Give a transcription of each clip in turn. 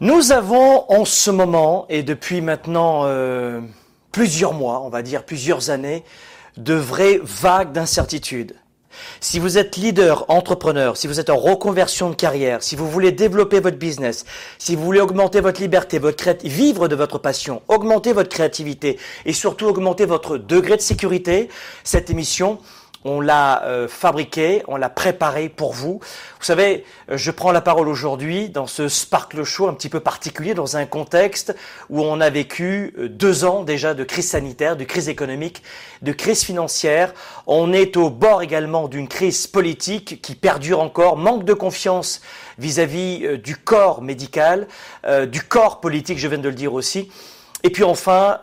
Nous avons en ce moment, et depuis maintenant euh, plusieurs mois, on va dire plusieurs années, de vraies vagues d'incertitudes. Si vous êtes leader, entrepreneur, si vous êtes en reconversion de carrière, si vous voulez développer votre business, si vous voulez augmenter votre liberté, votre vivre de votre passion, augmenter votre créativité et surtout augmenter votre degré de sécurité, cette émission on l'a euh, fabriqué, on l'a préparé pour vous. Vous savez, euh, je prends la parole aujourd'hui dans ce Sparkle Show un petit peu particulier, dans un contexte où on a vécu euh, deux ans déjà de crise sanitaire, de crise économique, de crise financière. On est au bord également d'une crise politique qui perdure encore, manque de confiance vis-à-vis du corps médical, du corps politique, je viens de le dire aussi. Et puis enfin,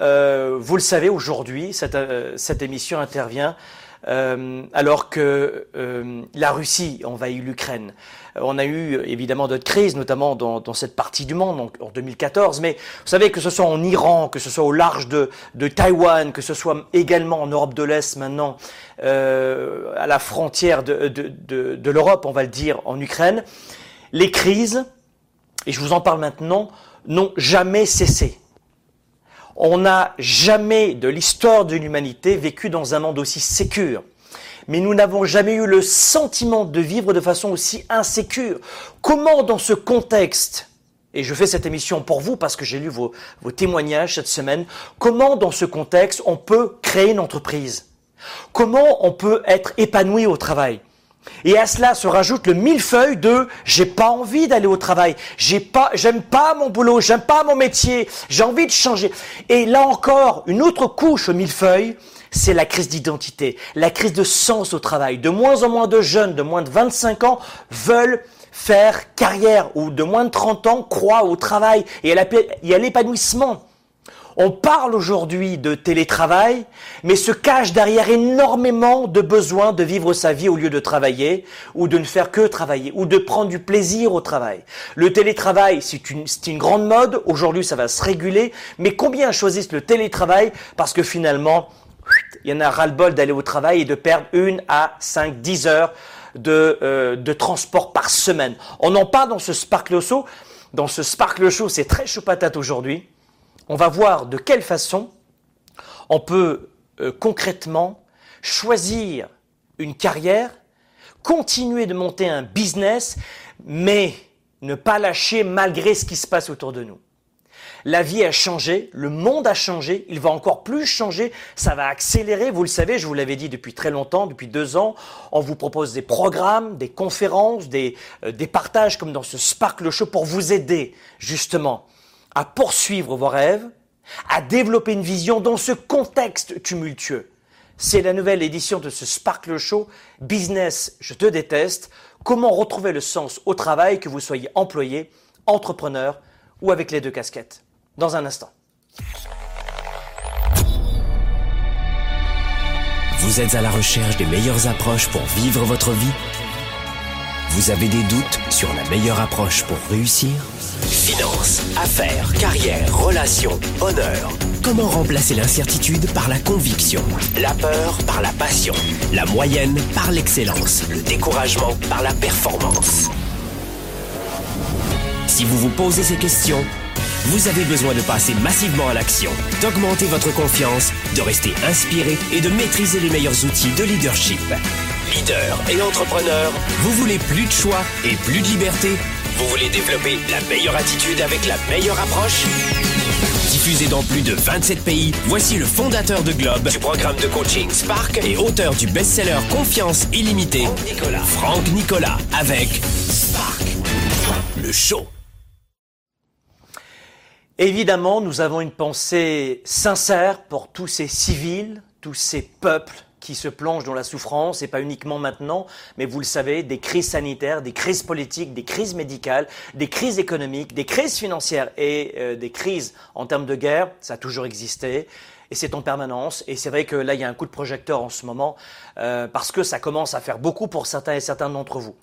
vous le savez, aujourd'hui, cette, cette émission intervient euh, alors que euh, la Russie envahit l'Ukraine. Euh, on a eu évidemment d'autres crises, notamment dans, dans, cette partie du monde, en 2014, mais vous savez que ce soit en Iran, que ce soit au large de, de Taïwan, que ce soit également en Europe de l'Est maintenant, à la frontière de, de, de l'Europe, on va le dire, en Ukraine, les crises, et je vous en parle maintenant, n'ont jamais cessé. On n'a jamais de l'histoire de l'humanité vécu dans un monde aussi sécure. Mais nous n'avons jamais eu le sentiment de vivre de façon aussi insécure. Comment dans ce contexte, et je fais cette émission pour vous parce que j'ai lu vos, vos témoignages cette semaine, comment dans ce contexte on peut créer une entreprise? Comment on peut être épanoui au travail? Et à cela se rajoute le millefeuille de j'ai pas envie d'aller au travail, j'ai pas, j'aime pas mon boulot, j'aime pas mon métier, j'ai envie de changer. Et là encore, une autre couche au millefeuille, c'est la crise d'identité, la crise de sens au travail. De moins en moins de jeunes de moins de 25 ans veulent faire carrière ou de moins de 30 ans croient au travail et à l'épanouissement. On parle aujourd'hui de télétravail, mais se cache derrière énormément de besoins de vivre sa vie au lieu de travailler, ou de ne faire que travailler, ou de prendre du plaisir au travail. Le télétravail, c'est une, une grande mode, aujourd'hui ça va se réguler, mais combien choisissent le télétravail? Parce que finalement, il y en a ras-le-bol d'aller au travail et de perdre une à cinq, dix heures de, euh, de transport par semaine. On en parle dans ce Sparkle Show. Dans ce Sparkle Show, c'est très chaud patate aujourd'hui on va voir de quelle façon on peut euh, concrètement choisir une carrière, continuer de monter un business, mais ne pas lâcher malgré ce qui se passe autour de nous. La vie a changé, le monde a changé, il va encore plus changer, ça va accélérer, vous le savez, je vous l'avais dit depuis très longtemps, depuis deux ans, on vous propose des programmes, des conférences, des, euh, des partages comme dans ce Sparkle Show pour vous aider justement à poursuivre vos rêves, à développer une vision dans ce contexte tumultueux. C'est la nouvelle édition de ce Sparkle Show, Business, je te déteste, comment retrouver le sens au travail, que vous soyez employé, entrepreneur ou avec les deux casquettes? Dans un instant. Vous êtes à la recherche des meilleures approches pour vivre votre vie? Vous avez des doutes sur la meilleure approche pour réussir? Finances, affaires, carrière, relations, honneur. Comment remplacer l'incertitude par la conviction La peur par la passion La moyenne par l'excellence Le découragement par la performance? Si vous vous posez ces questions, vous avez besoin de passer massivement à l'action, d'augmenter votre confiance, de rester inspiré et de maîtriser les meilleurs outils de leadership. Leader et entrepreneur, vous voulez plus de choix et plus de liberté? Vous voulez développer la meilleure attitude avec la meilleure approche? Diffusé dans plus de 27 pays, voici le fondateur de Globe, du programme de coaching Spark et auteur du best-seller Confiance illimitée, Franck Nicolas. Franck Nicolas avec Spark, le show. Évidemment, nous avons une pensée sincère pour tous ces civils, tous ces peuples qui se plongent dans la souffrance, et pas uniquement maintenant, mais vous le savez, des crises sanitaires, des crises politiques, des crises médicales, des crises économiques, des crises financières et euh, des crises en termes de guerre, ça a toujours existé. Et c'est en permanence. Et c'est vrai que là, il y a un coup de projecteur en ce moment, euh, parce que ça commence à faire beaucoup pour certains et certains d'entre vous.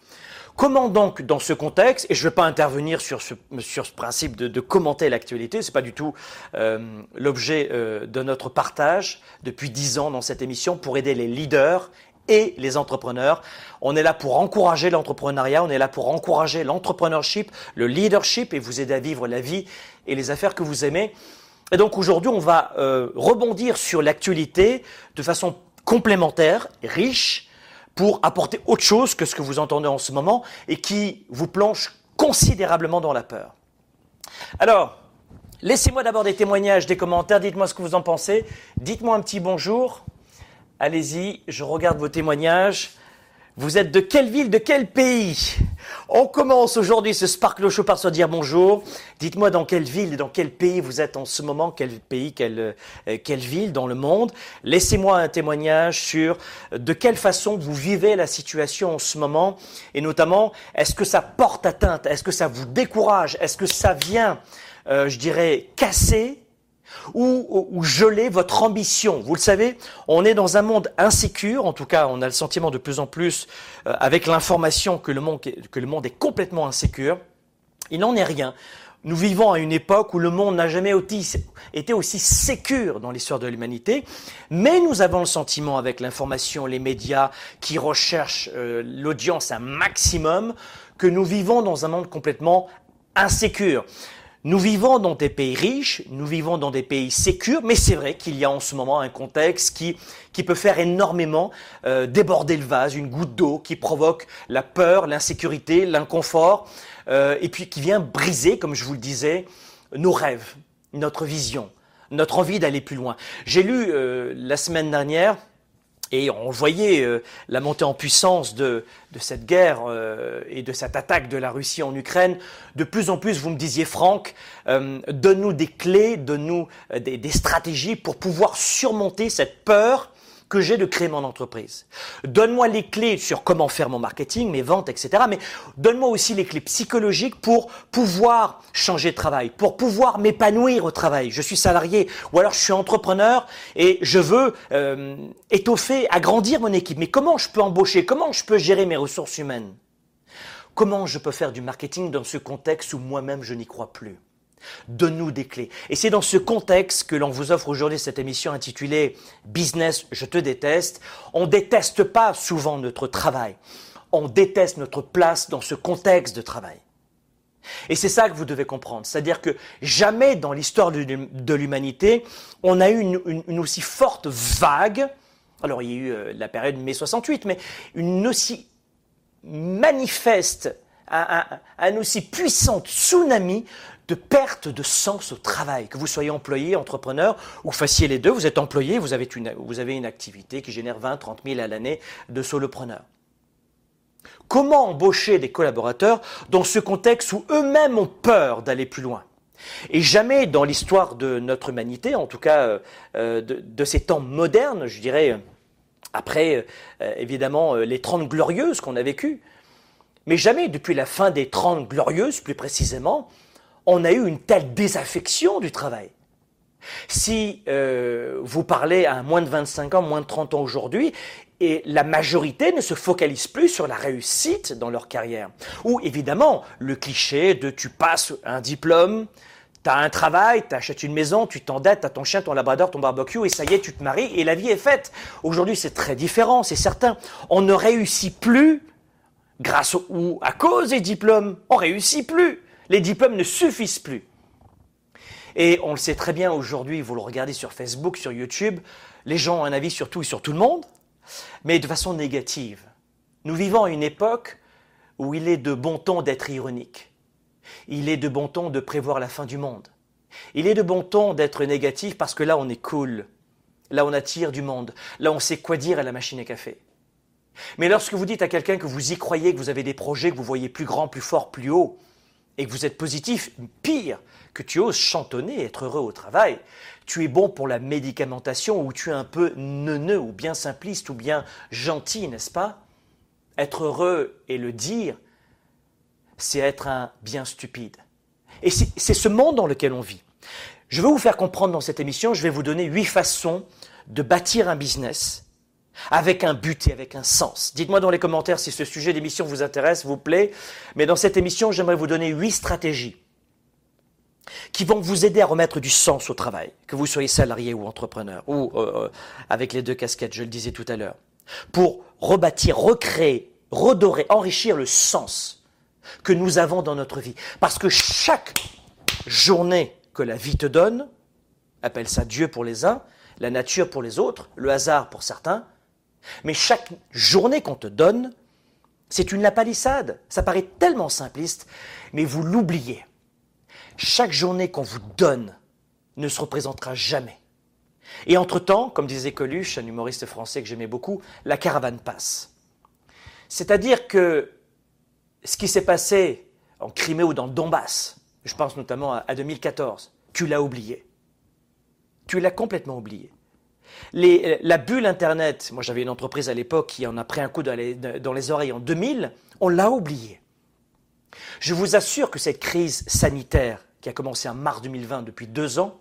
Comment donc, dans ce contexte, et je ne vais pas intervenir sur ce, sur ce principe de, de commenter l'actualité, c'est pas du tout euh, l'objet euh, de notre partage depuis dix ans dans cette émission pour aider les leaders et les entrepreneurs. On est là pour encourager l'entrepreneuriat, on est là pour encourager l'entrepreneurship, le leadership et vous aider à vivre la vie et les affaires que vous aimez. Et donc aujourd'hui, on va euh, rebondir sur l'actualité de façon complémentaire, riche, pour apporter autre chose que ce que vous entendez en ce moment et qui vous plonge considérablement dans la peur. Alors, laissez-moi d'abord des témoignages, des commentaires, dites-moi ce que vous en pensez, dites-moi un petit bonjour. Allez-y, je regarde vos témoignages. Vous êtes de quelle ville, de quel pays? On commence aujourd'hui ce Sparkle Show par se dire bonjour. Dites-moi dans quelle ville dans quel pays vous êtes en ce moment, quel pays, quelle, euh, quelle ville dans le monde. Laissez-moi un témoignage sur de quelle façon vous vivez la situation en ce moment et notamment est-ce que ça porte atteinte, est-ce que ça vous décourage, est-ce que ça vient, euh, je dirais, casser ou, geler votre ambition. Vous le savez, on est dans un monde insécure, en tout cas on a le sentiment de plus en plus euh, avec l'information que, le monde, est complètement insécure. Il n'en est rien. Nous vivons à une époque où le monde n'a jamais été aussi sécure dans l'histoire de l'humanité, mais nous avons le sentiment avec l'information, les médias qui recherchent euh, l'audience un maximum, que nous vivons dans un monde complètement insécure. Nous vivons dans des pays riches, nous vivons dans des pays sécurs, mais c'est vrai qu'il y a en ce moment un contexte qui, qui peut faire énormément euh, déborder le vase, une goutte d'eau qui provoque la peur, l'insécurité, l'inconfort, euh, et puis qui vient briser, comme je vous le disais, nos rêves, notre vision, notre envie d'aller plus loin. J'ai lu euh, la semaine dernière et on voyait euh, la montée en puissance de, cette guerre euh, et de cette attaque de la Russie en Ukraine. De plus en plus, vous me disiez, Franck, euh, donne-nous des clés, donne-nous des, stratégies pour pouvoir surmonter cette peur que j'ai de créer mon entreprise. Donne-moi les clés sur comment faire mon marketing, mes ventes, etc. Mais donne-moi aussi les clés psychologiques pour pouvoir changer de travail, pour pouvoir m'épanouir au travail. Je suis salarié ou alors je suis entrepreneur et je veux euh, étoffer, agrandir mon équipe. Mais comment je peux embaucher? Comment je peux gérer mes ressources humaines? Comment je peux faire du marketing dans ce contexte où moi-même je n'y crois plus? Donne-nous des clés. Et c'est dans ce contexte que l'on vous offre aujourd'hui cette émission intitulée Business, je te déteste. On déteste pas souvent notre travail. On déteste notre place dans ce contexte de travail. Et c'est ça que vous devez comprendre. C'est-à-dire que jamais dans l'histoire de l'humanité, on a eu une, aussi forte vague. Alors il y a eu euh, la période mai 68, mais une aussi manifeste, un aussi puissant tsunami de perte de sens au travail. Que vous soyez employé, entrepreneur ou fassiez les deux, vous êtes employé, vous avez une, activité qui génère 20, 30 000 à l'année de solopreneur. Comment embaucher des collaborateurs dans ce contexte où eux-mêmes ont peur d'aller plus loin? Et jamais dans l'histoire de notre humanité, en tout cas euh, euh, de, ces temps modernes, je dirais, après euh, évidemment les 30 glorieuses qu'on a vécues, mais jamais depuis la fin des 30 glorieuses plus précisément, on a eu une telle désaffection du travail. Si euh, vous parlez à moins de 25 ans, moins de 30 ans aujourd'hui, et la majorité ne se focalise plus sur la réussite dans leur carrière. Ou évidemment, le cliché de tu passes un diplôme, tu as un travail, tu achètes une maison, tu t'endettes, tu as ton chien, ton labrador, ton barbecue, et ça y est, tu te maries, et la vie est faite. Aujourd'hui, c'est très différent, c'est certain. On ne réussit plus grâce ou à cause des diplômes. On réussit plus. Les diplômes ne suffisent plus. Et on le sait très bien aujourd'hui, vous le regardez sur Facebook, sur YouTube, les gens ont un avis sur tout et sur tout le monde, mais de façon négative. Nous vivons à une époque où il est de bon ton d'être ironique. Il est de bon ton de prévoir la fin du monde. Il est de bon ton d'être négatif parce que là on est cool. Là on attire du monde. Là on sait quoi dire à la machine à café. Mais lorsque vous dites à quelqu'un que vous y croyez, que vous avez des projets, que vous voyez plus grand, plus fort, plus haut, et que vous êtes positif, pire, que tu oses chantonner, être heureux au travail, tu es bon pour la médicamentation ou tu es un peu neuneux ou bien simpliste ou bien gentil, n'est-ce pas? Être heureux et le dire, c'est être un bien stupide. Et c'est ce monde dans lequel on vit. Je veux vous faire comprendre dans cette émission, je vais vous donner huit façons de bâtir un business avec un but et avec un sens. Dites-moi dans les commentaires si ce sujet d'émission vous intéresse, vous plaît. Mais dans cette émission, j'aimerais vous donner huit stratégies qui vont vous aider à remettre du sens au travail, que vous soyez salarié ou entrepreneur, ou euh, euh, avec les deux casquettes, je le disais tout à l'heure. pour rebâtir, recréer, redorer, enrichir le sens que nous avons dans notre vie. Parce que chaque journée que la vie te donne, appelle ça Dieu pour les uns, la nature pour les autres, le hasard pour certains, mais chaque journée qu'on te donne, c'est une lapalissade. Ça paraît tellement simpliste, mais vous l'oubliez. Chaque journée qu'on vous donne ne se représentera jamais. Et entre-temps, comme disait Coluche, un humoriste français que j'aimais beaucoup, la caravane passe. C'est-à-dire que ce qui s'est passé en Crimée ou dans le Donbass, je pense notamment à 2014, tu l'as oublié. Tu l'as complètement oublié. La bulle Internet, moi j'avais une entreprise à l'époque qui en a pris un coup dans les, dans les oreilles en 2000, on l'a oublié. Je vous assure que cette crise sanitaire qui a commencé en mars 2020 depuis deux ans,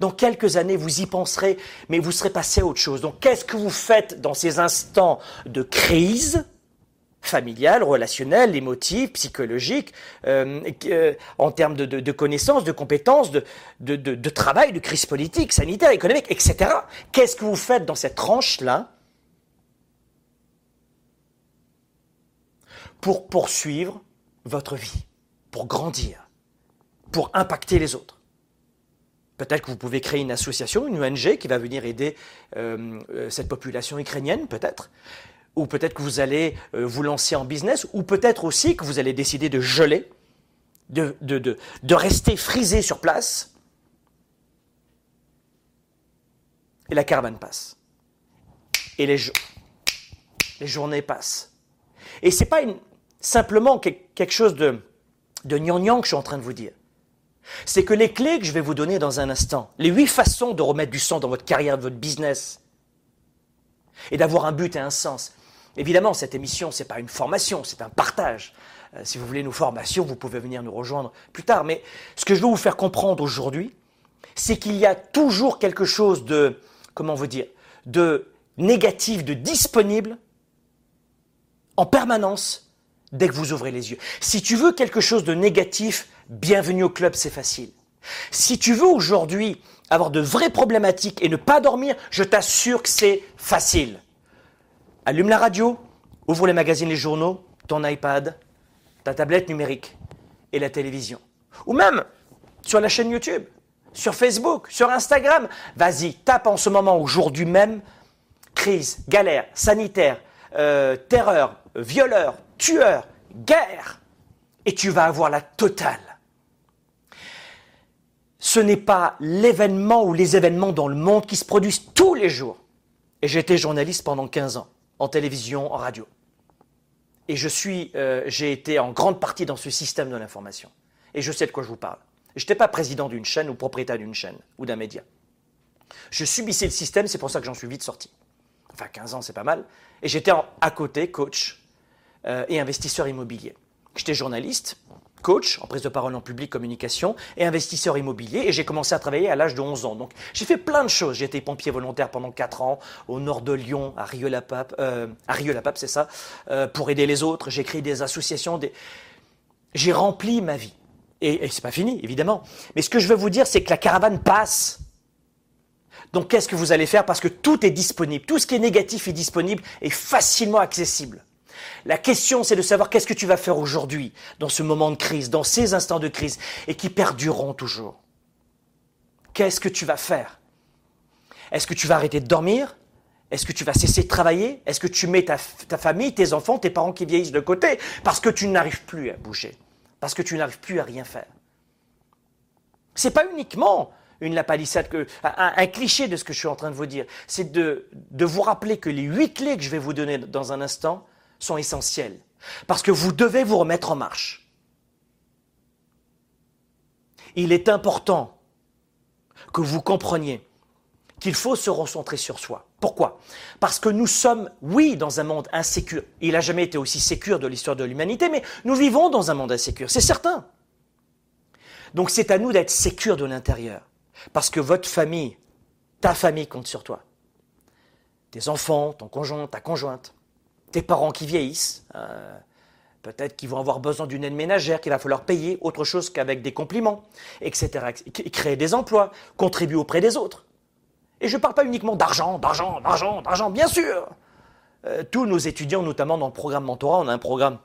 dans quelques années, vous y penserez, mais vous serez passé à autre chose. Donc, qu'est-ce que vous faites dans ces instants de crise familiale, relationnelle, émotive, psychologique, euh, euh, en termes de, connaissances, de compétences, de, de, travail, de crise politique, sanitaire, économique, etc. Qu'est-ce que vous faites dans cette tranche-là pour poursuivre votre vie, pour grandir, pour impacter les autres? Peut-être que vous pouvez créer une association, une ONG qui va venir aider euh, cette population ukrainienne, peut-être. Ou peut-être que vous allez euh, vous lancer en business, ou peut-être aussi que vous allez décider de geler, de, de, de, rester frisé sur place. Et la caravane passe. Et les, les journées passent. Et ce n'est pas simplement quelque chose de, de gnangnan que je suis en train de vous dire c'est que les clés que je vais vous donner dans un instant, les huit façons de remettre du sang dans votre carrière, votre business, et d'avoir un but et un sens. Évidemment, cette émission, ce n'est pas une formation, c'est un partage. Euh, si vous voulez nos formations, vous pouvez venir nous rejoindre plus tard. Mais ce que je veux vous faire comprendre aujourd'hui, c'est qu'il y a toujours quelque chose de, comment vous dire, de négatif, de disponible en permanence dès que vous ouvrez les yeux. Si tu veux quelque chose de négatif, bienvenue au club, c'est facile. Si tu veux aujourd'hui avoir de vraies problématiques et ne pas dormir, je t'assure que c'est facile. Allume la radio, ouvre les magazines, les journaux, ton iPad, ta tablette numérique et la télévision. Ou même sur la chaîne YouTube, sur Facebook, sur Instagram. Vas-y, tape en ce moment, aujourd'hui même, crise, galère, sanitaire, euh, terreur, violeur, tueur, guerre. Et tu vas avoir la totale ce n'est pas l'événement ou les événements dans le monde qui se produisent tous les jours. Et été journaliste pendant 15 ans, en télévision, en radio. Et je suis, euh, j'ai été en grande partie dans ce système de l'information. Et je sais de quoi je vous parle. Je n'étais pas président d'une chaîne ou propriétaire d'une chaîne ou d'un média. Je subissais le système, c'est pour ça que j'en suis vite sorti. Enfin, 15 ans, c'est pas mal. Et j'étais à côté coach euh, et investisseur immobilier. J'étais journaliste, coach en prise de parole en public, communication et investisseur immobilier. Et j'ai commencé à travailler à l'âge de 11 ans. Donc j'ai fait plein de choses. J'ai été pompier volontaire pendant 4 ans au nord de Lyon, à Rieux-la-Pape, euh, à Rieux-la-Pape, c'est ça, euh, pour aider les autres. J'ai créé des associations. Des... J'ai rempli ma vie. Et, et c'est pas fini, évidemment. Mais ce que je veux vous dire, c'est que la caravane passe. Donc qu'est-ce que vous allez faire? Parce que tout est disponible. Tout ce qui est négatif est disponible et facilement accessible. La question, c'est de savoir qu'est-ce que tu vas faire aujourd'hui, dans ce moment de crise, dans ces instants de crise, et qui perdureront toujours. Qu'est-ce que tu vas faire? Est-ce que tu vas arrêter de dormir? Est-ce que tu vas cesser de travailler? Est-ce que tu mets ta, famille, tes enfants, tes parents qui vieillissent de côté parce que tu n'arrives plus à bouger Parce que tu n'arrives plus à rien faire? C'est pas uniquement une lapalissade, un, cliché de ce que je suis en train de vous dire. C'est de vous rappeler que les huit clés que je vais vous donner dans un instant, sont essentiels. Parce que vous devez vous remettre en marche. Il est important que vous compreniez qu'il faut se recentrer sur soi. Pourquoi? Parce que nous sommes, oui, dans un monde insécure. Il n'a jamais été aussi sécure de l'histoire de l'humanité, mais nous vivons dans un monde insécure, c'est certain. Donc c'est à nous d'être sécures de l'intérieur. Parce que votre famille, ta famille compte sur toi. Tes enfants, ton conjoint, ta conjointe tes parents qui vieillissent, euh, peut-être qu'ils vont avoir besoin d'une aide ménagère qu'il va falloir payer, autre chose qu'avec des compliments, etc. Créer des emplois, contribuer auprès des autres. Et je ne parle pas uniquement d'argent, d'argent, d'argent, d'argent, bien sûr. euh, tous nos étudiants, notamment dans le programme mentorat, on a un programme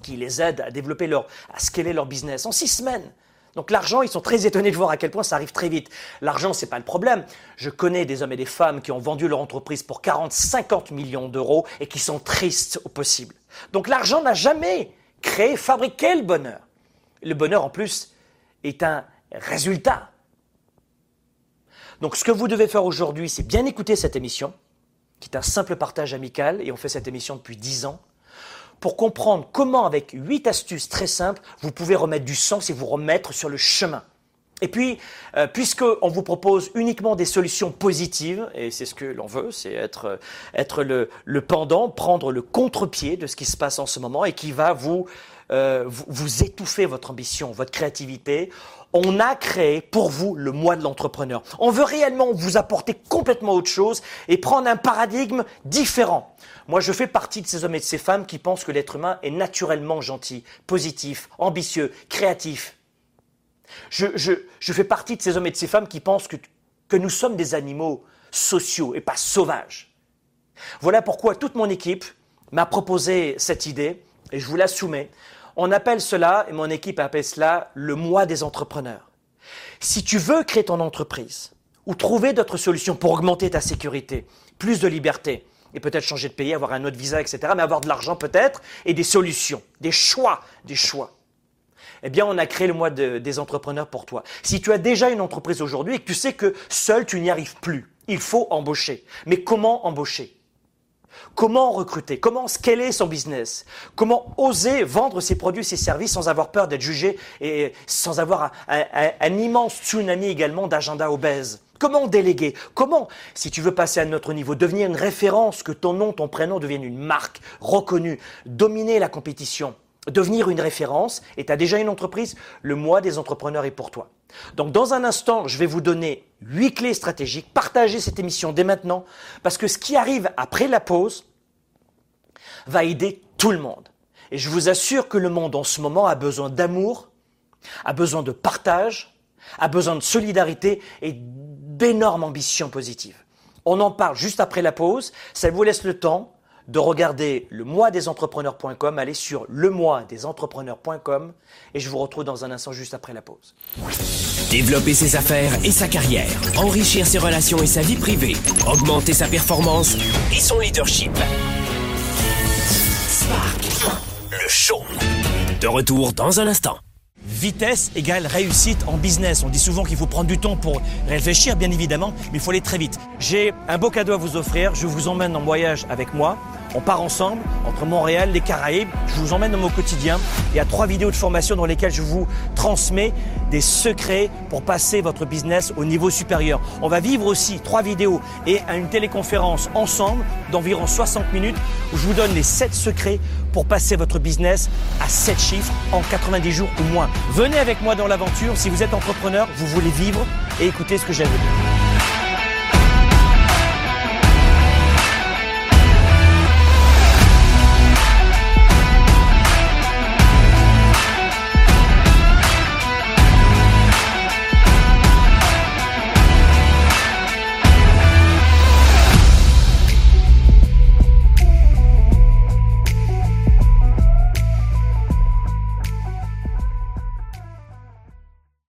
qui les aide à développer leur, à scaler leur business en six semaines. Donc l'argent, ils sont très étonnés de voir à quel point ça arrive très vite. L'argent, c'est pas le problème. Je connais des hommes et des femmes qui ont vendu leur entreprise pour 40, 50 millions d'euros et qui sont tristes au possible. Donc l'argent n'a jamais créé, fabriqué le bonheur. Le bonheur, en plus, est un résultat. Donc ce que vous devez faire aujourd'hui, c'est bien écouter cette émission, qui est un simple partage amical, et on fait cette émission depuis 10 ans pour comprendre comment, avec huit astuces très simples, vous pouvez remettre du sens et vous remettre sur le chemin. Et puis, euh, puisqu'on vous propose uniquement des solutions positives, et c'est ce que l'on veut, c'est être, euh, le, pendant, prendre le contre-pied de ce qui se passe en ce moment et qui va vous, euh, étouffer votre ambition, votre créativité, on a créé pour vous le mois de l'entrepreneur. On veut réellement vous apporter complètement autre chose et prendre un paradigme différent. Moi, je fais partie de ces hommes et de ces femmes qui pensent que l'être humain est naturellement gentil, positif, ambitieux, créatif. Je, je, fais partie de ces hommes et de ces femmes qui pensent que, que nous sommes des animaux sociaux et pas sauvages. Voilà pourquoi toute mon équipe m'a proposé cette idée et je vous la soumets. On appelle cela, et mon équipe appelle cela, le mois des entrepreneurs. Si tu veux créer ton entreprise ou trouver d'autres solutions pour augmenter ta sécurité, plus de liberté, et peut-être changer de pays, avoir un autre visa, etc., mais avoir de l'argent peut-être, et des solutions, des choix, des choix. Eh bien, on a créé le mois des entrepreneurs pour toi. Si tu as déjà une entreprise aujourd'hui et que tu sais que seul tu n'y arrives plus, il faut embaucher. Mais comment embaucher? Comment recruter? Comment scaler son business? Comment oser vendre ses produits, ses services sans avoir peur d'être jugé et sans avoir un, immense tsunami également d'agenda obèse? Comment déléguer? Comment, si tu veux passer à notre niveau, devenir une référence, que ton nom, ton prénom devienne une marque reconnue, dominer la compétition, devenir une référence, et tu as déjà une entreprise, le mois des entrepreneurs est pour toi. Donc dans un instant, je vais vous donner huit clés stratégiques. Partagez cette émission dès maintenant, parce que ce qui arrive après la pause va aider tout le monde. Et je vous assure que le monde en ce moment a besoin d'amour, a besoin de partage, a besoin de solidarité et d'énormes ambitions positives. On en parle juste après la pause. Ça vous laisse le temps de regarder le mois des entrepreneurs.com, allez sur le mois des entrepreneurs.com et je vous retrouve dans un instant juste après la pause. Développer ses affaires et sa carrière, enrichir ses relations et sa vie privée, augmenter sa performance et son leadership. Spark, le show. De retour dans un instant. Vitesse égale réussite en business. On dit souvent qu'il faut prendre du temps pour réfléchir, bien évidemment, mais il faut aller très vite. J'ai un beau cadeau à vous offrir. Je vous emmène en voyage avec moi. On part ensemble entre Montréal, les Caraïbes. Je vous emmène dans mon quotidien. Il y a trois vidéos de formation dans lesquelles je vous transmets des secrets pour passer votre business au niveau supérieur. On va vivre aussi trois vidéos et une téléconférence ensemble d'environ 60 minutes où je vous donne les sept secrets pour passer votre business à 7 chiffres en 90 jours ou moins. Venez avec moi dans l'aventure. Si vous êtes entrepreneur, vous voulez vivre et écoutez ce que j'ai à vous dire.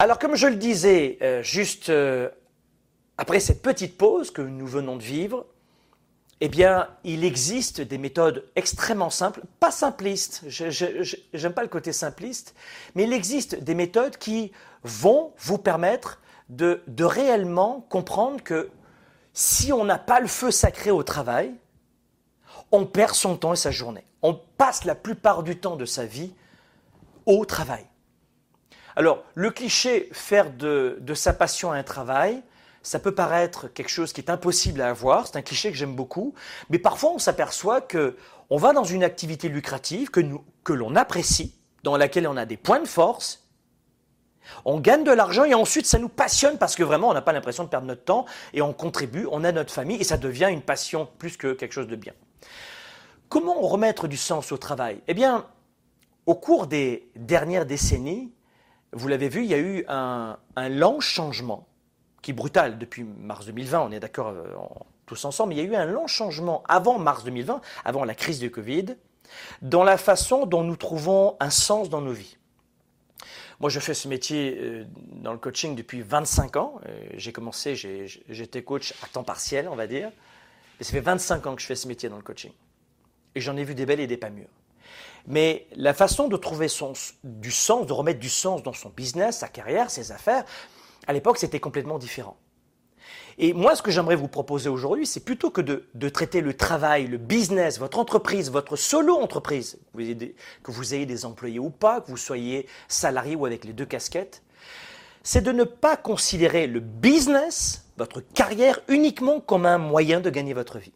Alors comme je le disais, euh, juste euh, après cette petite pause que nous venons de vivre, eh bien, il existe des méthodes extrêmement simples, pas simplistes, je n'aime pas le côté simpliste, mais il existe des méthodes qui vont vous permettre de réellement comprendre que si on n'a pas le feu sacré au travail, on perd son temps et sa journée. On passe la plupart du temps de sa vie au travail. Alors, le cliché faire de, sa passion un travail, ça peut paraître quelque chose qui est impossible à avoir, c'est un cliché que j'aime beaucoup, mais parfois on s'aperçoit que on va dans une activité lucrative que, que l'on apprécie, dans laquelle on a des points de force, on gagne de l'argent et ensuite ça nous passionne parce que vraiment on n'a pas l'impression de perdre notre temps et on contribue, on a notre famille et ça devient une passion plus que quelque chose de bien. Comment remettre du sens au travail? Eh bien, au cours des dernières décennies, vous l'avez vu, il y a eu un, un lent changement qui est brutal depuis mars 2020, on est d'accord euh, tous ensemble, mais il y a eu un long changement avant mars 2020, avant la crise du Covid, dans la façon dont nous trouvons un sens dans nos vies. Moi, je fais ce métier euh, dans le coaching depuis 25 ans. Euh, j'ai commencé, j'étais coach à temps partiel, on va dire. Mais ça fait 25 ans que je fais ce métier dans le coaching. Et j'en ai vu des belles et des pas mûres. Mais la façon de trouver du sens, de remettre du sens dans son business, sa carrière, ses affaires, à l'époque, c'était complètement différent. Et moi, ce que j'aimerais vous proposer aujourd'hui, c'est plutôt que de, traiter le travail, le business, votre entreprise, votre solo-entreprise, que vous ayez des employés ou pas, que vous soyez salarié ou avec les deux casquettes, c'est de ne pas considérer le business, votre carrière, uniquement comme un moyen de gagner votre vie.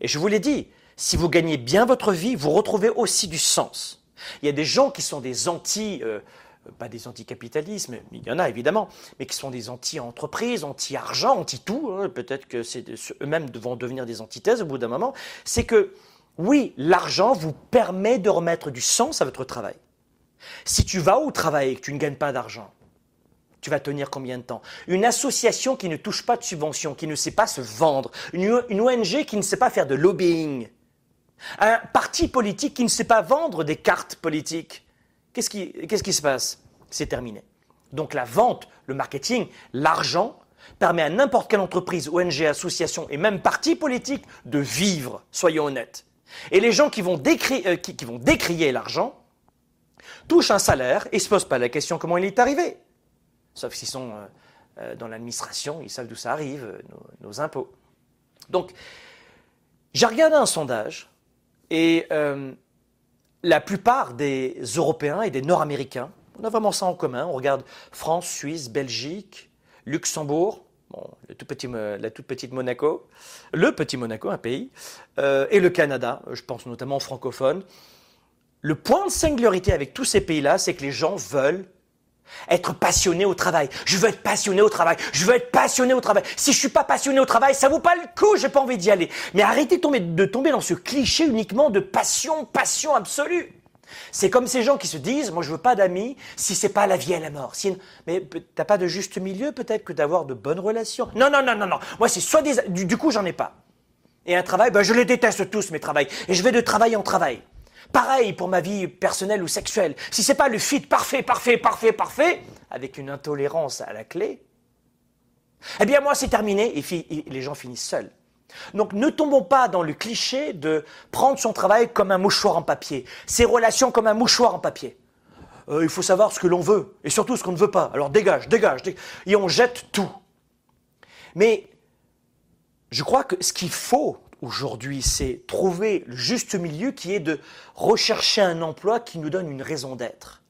Et je vous l'ai dit, si vous gagnez bien votre vie, vous retrouvez aussi du sens. Il y a des gens qui sont des anti... Euh, pas des anticapitalismes, il y en a évidemment, mais qui sont des anti-entreprises, anti-argent, anti-tout, hein, peut-être que eux-mêmes vont devenir des antithèses au bout d'un moment, c'est que oui, l'argent vous permet de remettre du sens à votre travail. Si tu vas au travail et que tu ne gagnes pas d'argent, tu vas tenir combien de temps? Une association qui ne touche pas de subventions, qui ne sait pas se vendre, une ONG qui ne sait pas faire de lobbying, un parti politique qui ne sait pas vendre des cartes politiques, Qu'est-ce qui, se passe? C'est terminé. Donc la vente, le marketing, l'argent permet à n'importe quelle entreprise, ONG, association et même parti politique de vivre, soyons honnêtes. Et les gens qui vont, euh, décrier l'argent touchent un salaire et ne se posent pas la question comment il est arrivé. Sauf s'ils sont euh, euh, dans l'administration, ils savent d'où ça arrive, nos, nos, impôts. Donc, j'ai regardé un sondage et la plupart des Européens et des Nord-Américains, on a vraiment ça en commun. On regarde France, Suisse, Belgique, Luxembourg, la toute petite Monaco, le petit Monaco, un pays, euh, et le Canada, je pense notamment aux francophones. Le point de singularité avec tous ces pays-là, c'est que les gens veulent être passionné au travail. Je veux être passionné au travail. Je veux être passionné au travail. Si je suis pas passionné au travail, ça vaut pas le coup. J'ai pas envie d'y aller. Mais arrêtez de tomber, de tomber dans ce cliché uniquement de passion, passion absolue. C'est comme ces gens qui se disent, moi je veux pas d'amis si c'est pas la vie et la mort. Si, mais t'as pas de juste milieu peut-être que d'avoir de bonnes relations? Non, non, non, non, non. Moi c'est soit des, du, du coup j'en ai pas. Et un travail, ben, je les déteste tous mes travails. Et je vais de travail en travail. Pareil pour ma vie personnelle ou sexuelle. Si c'est pas le fit parfait, parfait, parfait, parfait, avec une intolérance à la clé, eh bien moi c'est terminé et, les gens finissent seuls. Donc ne tombons pas dans le cliché de prendre son travail comme un mouchoir en papier, ses relations comme un mouchoir en papier. Euh, il faut savoir ce que l'on veut et surtout ce qu'on ne veut pas. Alors dégage, dégage, dégage, et on jette tout. Mais je crois que ce qu'il faut aujourd'hui, c'est trouver le juste milieu qui est de rechercher un emploi qui nous donne une raison d'être.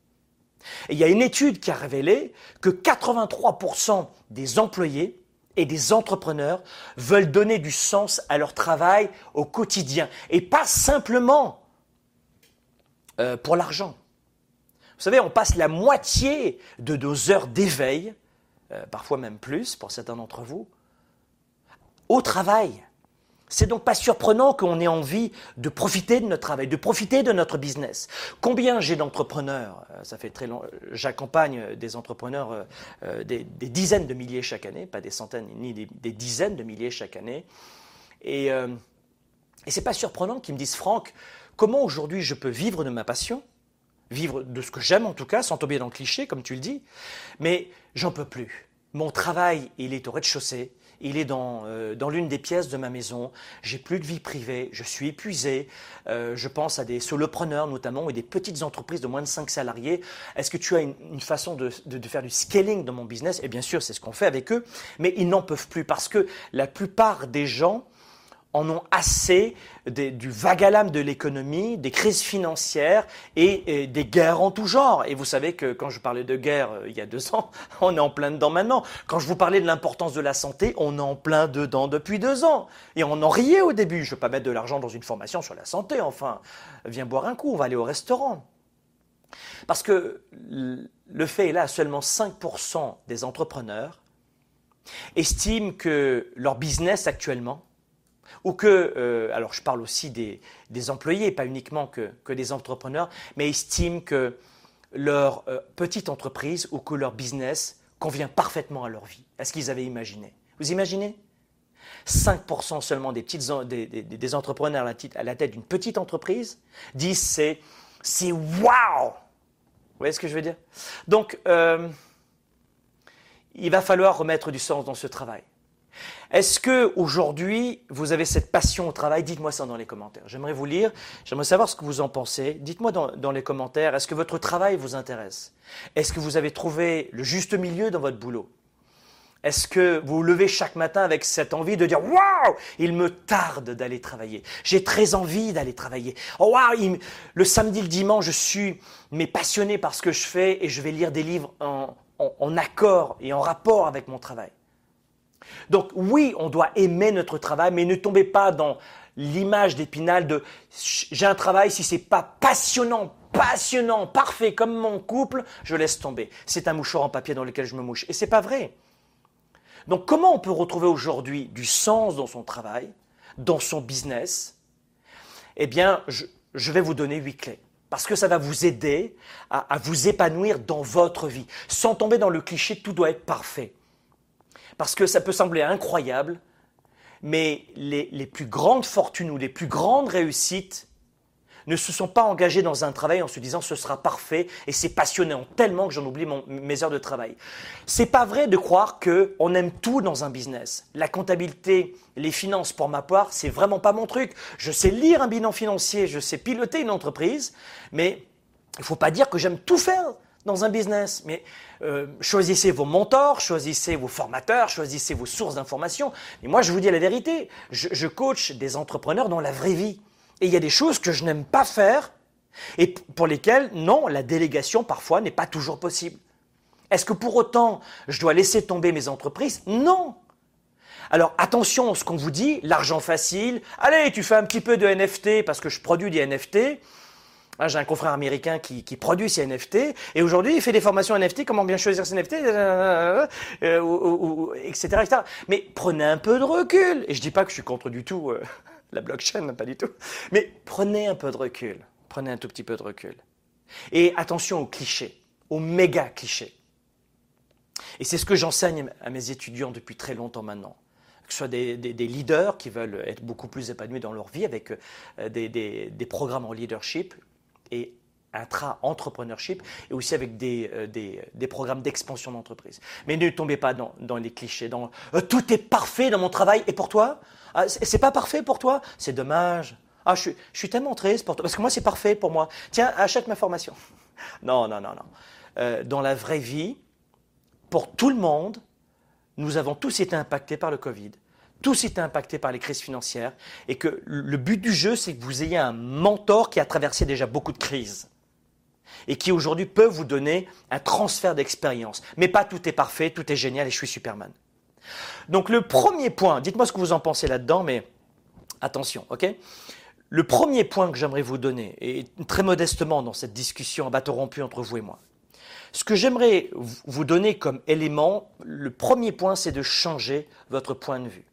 Il y a une étude qui a révélé que 83% des employés et des entrepreneurs veulent donner du sens à leur travail au quotidien et pas simplement euh, pour l'argent. Vous savez, on passe la moitié de nos heures d'éveil, euh, parfois même plus pour certains d'entre vous, au travail. C'est donc pas surprenant qu'on ait envie de profiter de notre travail, de profiter de notre business. Combien j'ai d'entrepreneurs euh, Ça fait très long. J'accompagne des entrepreneurs, euh, euh, des, dizaines de milliers chaque année, pas des centaines ni des, dizaines de milliers chaque année. Et, et c'est pas surprenant qu'ils me disent, Franck, comment aujourd'hui je peux vivre de ma passion, vivre de ce que j'aime en tout cas, sans tomber dans le cliché comme tu le dis, mais j'en peux plus. Mon travail, il est au rez-de-chaussée il est dans, euh, dans l'une des pièces de ma maison, j'ai plus de vie privée, je suis épuisé, euh, je pense à des solopreneurs notamment et des petites entreprises de moins de 5 salariés. Est-ce que tu as une, façon de, de, faire du scaling dans mon business? Et bien sûr, c'est ce qu'on fait avec eux, mais ils n'en peuvent plus parce que la plupart des gens en ont assez du vague à l'âme de l'économie, des crises financières et, des guerres en tout genre. Et vous savez que quand je parlais de guerre euh, il y a deux ans, on est en plein dedans maintenant. Quand je vous parlais de l'importance de la santé, on est en plein dedans depuis deux ans. Et on en riait au début. Je ne veux pas mettre de l'argent dans une formation sur la santé, enfin. Viens boire un coup, on va aller au restaurant. Parce que le fait est là, seulement 5% des entrepreneurs estiment que leur business actuellement ou que, euh, alors je parle aussi des, employés, pas uniquement que, des entrepreneurs, mais estiment que leur euh, petite entreprise ou que leur business convient parfaitement à leur vie, à ce qu'ils avaient imaginé. Vous imaginez? 5% seulement des, petites, des, entrepreneurs à la, tête d'une petite entreprise disent c'est c'est waouh Vous voyez ce que je veux dire? Donc, euh, il va falloir remettre du sens dans ce travail. Est-ce que aujourd'hui vous avez cette passion au travail? Dites-moi ça dans les commentaires. J'aimerais vous lire, j'aimerais savoir ce que vous en pensez. Dites-moi dans, les commentaires, est-ce que votre travail vous intéresse? Est-ce que vous avez trouvé le juste milieu dans votre boulot? Est-ce que vous vous levez chaque matin avec cette envie de dire Waouh Il me tarde d'aller travailler. J'ai très envie d'aller travailler. Oh Le samedi, le dimanche, je suis mais passionné par ce que je fais et je vais lire des livres en accord et en rapport avec mon travail. Donc oui, on doit aimer notre travail, mais ne tombez pas dans l'image d'Épinal de j'ai un travail, si c'est pas passionnant, passionnant, parfait comme mon couple, je laisse tomber. C'est un mouchoir en papier dans lequel je me mouche. Et c'est pas vrai. Donc comment on peut retrouver aujourd'hui du sens dans son travail, dans son business? Eh bien, je, vais vous donner huit clés. Parce que ça va vous aider à vous épanouir dans votre vie, sans tomber dans le cliché tout doit être parfait. Parce que ça peut sembler incroyable, mais les, plus grandes fortunes ou les plus grandes réussites ne se sont pas engagées dans un travail en se disant ce sera parfait et c'est passionnant tellement que j'en oublie mes heures de travail. C'est pas vrai de croire que on aime tout dans un business. La comptabilité, les finances pour ma part, c'est vraiment pas mon truc. Je sais lire un bilan financier, je sais piloter une entreprise, mais il faut pas dire que j'aime tout faire dans un business. Mais euh, choisissez vos mentors, choisissez vos formateurs, choisissez vos sources d'information. Mais moi, je vous dis la vérité, je, je coach des entrepreneurs dans la vraie vie. Et il y a des choses que je n'aime pas faire et pour lesquelles, non, la délégation parfois n'est pas toujours possible. Est-ce que pour autant, je dois laisser tomber mes entreprises? Non. Alors attention à ce qu'on vous dit, l'argent facile, allez, tu fais un petit peu de NFT parce que je produis des NFT, ah, j'ai un confrère américain qui, produit ces NFT et aujourd'hui il fait des formations NFT, comment bien choisir ses NFT, euh, euh, etc., Mais prenez un peu de recul. Et je dis pas que je suis contre du tout euh, la blockchain, pas du tout. Mais prenez un peu de recul. Prenez un tout petit peu de recul. Et attention aux clichés, aux méga clichés. Et c'est ce que j'enseigne à mes étudiants depuis très longtemps maintenant que ce soit des, leaders qui veulent être beaucoup plus épanouis dans leur vie avec des, des programmes en leadership, et intra-entrepreneurship et aussi avec des, euh, des, programmes d'expansion d'entreprise. Mais ne tombez pas dans, dans les clichés, dans euh, tout est parfait dans mon travail et pour toi? Ah, C'est pas parfait pour toi? C'est dommage. Ah, je, je, suis tellement triste pour toi parce que moi c'est parfait pour moi. Tiens, achète ma formation. Non, non, non, non. Euh, dans la vraie vie, pour tout le monde, nous avons tous été impactés par le Covid tous été impactés par les crises financières et que le but du jeu, c'est que vous ayez un mentor qui a traversé déjà beaucoup de crises et qui aujourd'hui peut vous donner un transfert d'expérience. Mais pas tout est parfait, tout est génial et je suis Superman. Donc le premier point, dites-moi ce que vous en pensez là-dedans, mais attention, ok? Le premier point que j'aimerais vous donner, et très modestement dans cette discussion à bateau rompu entre vous et moi, ce que j'aimerais vous donner comme élément, le premier point, c'est de changer votre point de vue.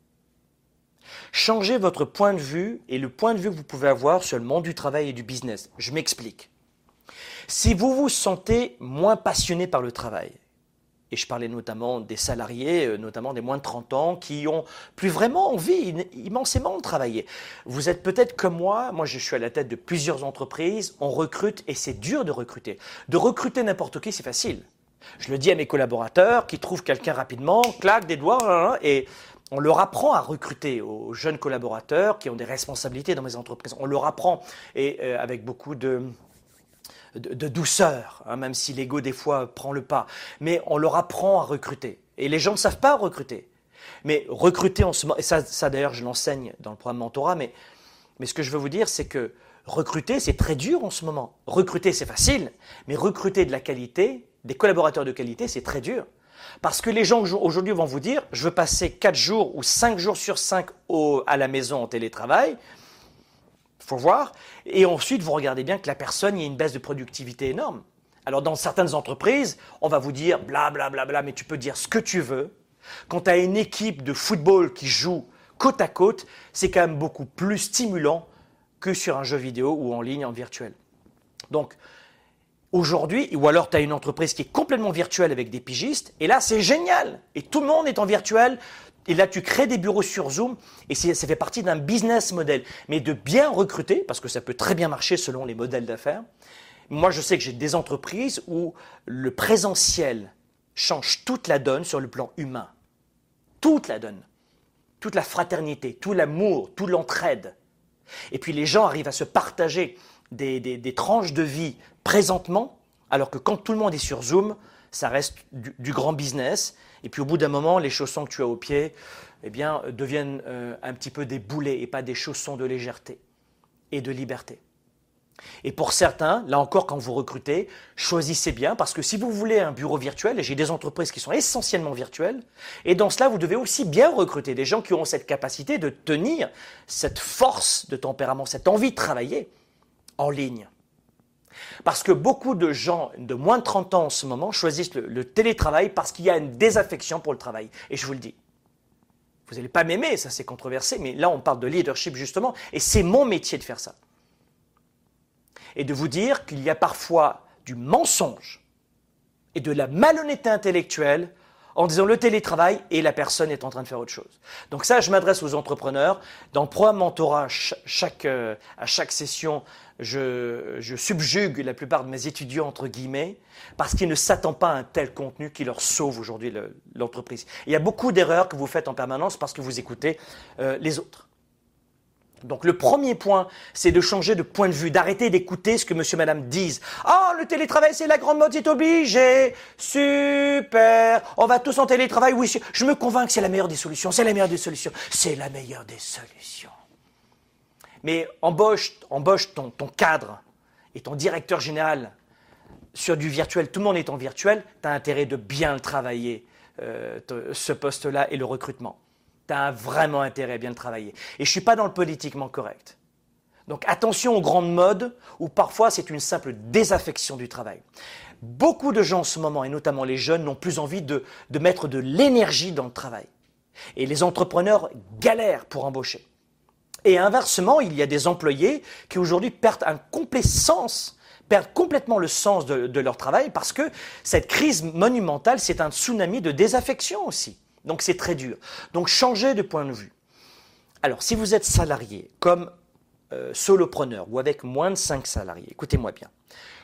Changez votre point de vue et le point de vue que vous pouvez avoir sur le monde du travail et du business. Je m'explique. Si vous vous sentez moins passionné par le travail, et je parlais notamment des salariés, euh, notamment des moins de 30 ans, qui ont plus vraiment envie immensément de travailler. Vous êtes peut-être comme moi, moi je suis à la tête de plusieurs entreprises, on recrute et c'est dur de recruter. De recruter n'importe qui, c'est facile. Je le dis à mes collaborateurs qui trouvent quelqu'un rapidement, claque des doigts, hein, et on leur apprend à recruter aux jeunes collaborateurs qui ont des responsabilités dans mes entreprises. On leur apprend, et euh, avec beaucoup de, douceur, hein, même si l'ego des fois prend le pas. Mais on leur apprend à recruter. Et les gens ne savent pas recruter. Mais recruter en ce moment, et ça, d'ailleurs je l'enseigne dans le programme Mentorat, mais ce que je veux vous dire, c'est que recruter, c'est très dur en ce moment. Recruter, c'est facile, mais recruter de la qualité, des collaborateurs de qualité, c'est très dur. Parce que les gens aujourd'hui vont vous dire, je veux passer 4 jours ou 5 jours sur 5 à la maison en télétravail, faut voir. Et ensuite, vous regardez bien que la personne, il y a une baisse de productivité énorme. Alors, dans certaines entreprises, on va vous dire bla bla bla bla, mais tu peux dire ce que tu veux. Quand tu as une équipe de football qui joue côte à côte, c'est quand même beaucoup plus stimulant que sur un jeu vidéo ou en ligne, en virtuel. Donc, aujourd'hui, ou alors tu as une entreprise qui est complètement virtuelle avec des pigistes, et là, c'est génial. Et tout le monde est en virtuel, et là, tu crées des bureaux sur Zoom et ça fait partie d'un business model. Mais de bien recruter, parce que ça peut très bien marcher selon les modèles d'affaires. Moi, je sais que j'ai des entreprises où le présentiel change toute la donne sur le plan humain. Toute la donne. Toute la fraternité, tout l'amour, toute l'entraide. Et puis les gens arrivent à se partager des, tranches de vie présentement, alors que quand tout le monde est sur Zoom, ça reste du grand business et puis au bout d'un moment, les chaussons que tu as au pied eh bien, deviennent euh, un petit peu des boulets et pas des chaussons de légèreté et de liberté. Et pour certains, là encore, quand vous recrutez, choisissez bien, parce que si vous voulez un bureau virtuel, et j'ai des entreprises qui sont essentiellement virtuelles, et dans cela, vous devez aussi bien recruter des gens qui auront cette capacité de tenir cette force de tempérament, cette envie de travailler en ligne. Parce que beaucoup de gens de moins de 30 ans en ce moment choisissent le, télétravail parce qu'il y a une désaffection pour le travail. Et je vous le dis. Vous n'allez pas m'aimer, ça c'est controversé, mais là on parle de leadership justement, et c'est mon métier de faire ça. Et de vous dire qu'il y a parfois du mensonge et de la malhonnêteté intellectuelle en disant le télétravail et la personne est en train de faire autre chose. Donc ça, je m'adresse aux entrepreneurs. Dans le programme mentorat, euh, à chaque session, je, subjugue la plupart de mes étudiants, entre guillemets, parce qu'ils ne s'attendent pas à un tel contenu qui leur sauve aujourd'hui l'entreprise. Il y a beaucoup d'erreurs que vous faites en permanence parce que vous écoutez euh, les autres. Donc le premier point, c'est de changer de point de vue, d'arrêter d'écouter ce que monsieur, madame disent. Ah, le télétravail, c'est la grande mode, c'est obligé. Super. On va tous en télétravail. Oui, je me convainc que c'est la meilleure des solutions. C'est la meilleure des solutions. C'est la meilleure des solutions. Mais embauche, embauche ton, cadre et ton directeur général sur du virtuel, tout le monde est en virtuel, tu as intérêt de bien travailler, euh, ce poste-là et le recrutement. Tu as vraiment intérêt à bien le travailler. Et je ne suis pas dans le politiquement correct. Donc attention aux grandes modes où parfois c'est une simple désaffection du travail. Beaucoup de gens en ce moment, et notamment les jeunes, n'ont plus envie de mettre de l'énergie dans le travail. Et les entrepreneurs galèrent pour embaucher. Et inversement, il y a des employés qui aujourd'hui perdent un complet sens, perdent complètement le sens de, leur travail parce que cette crise monumentale, c'est un tsunami de désaffection aussi. Donc c'est très dur. Donc changez de point de vue. Alors si vous êtes salarié comme euh, solopreneur ou avec moins de 5 salariés, écoutez-moi bien,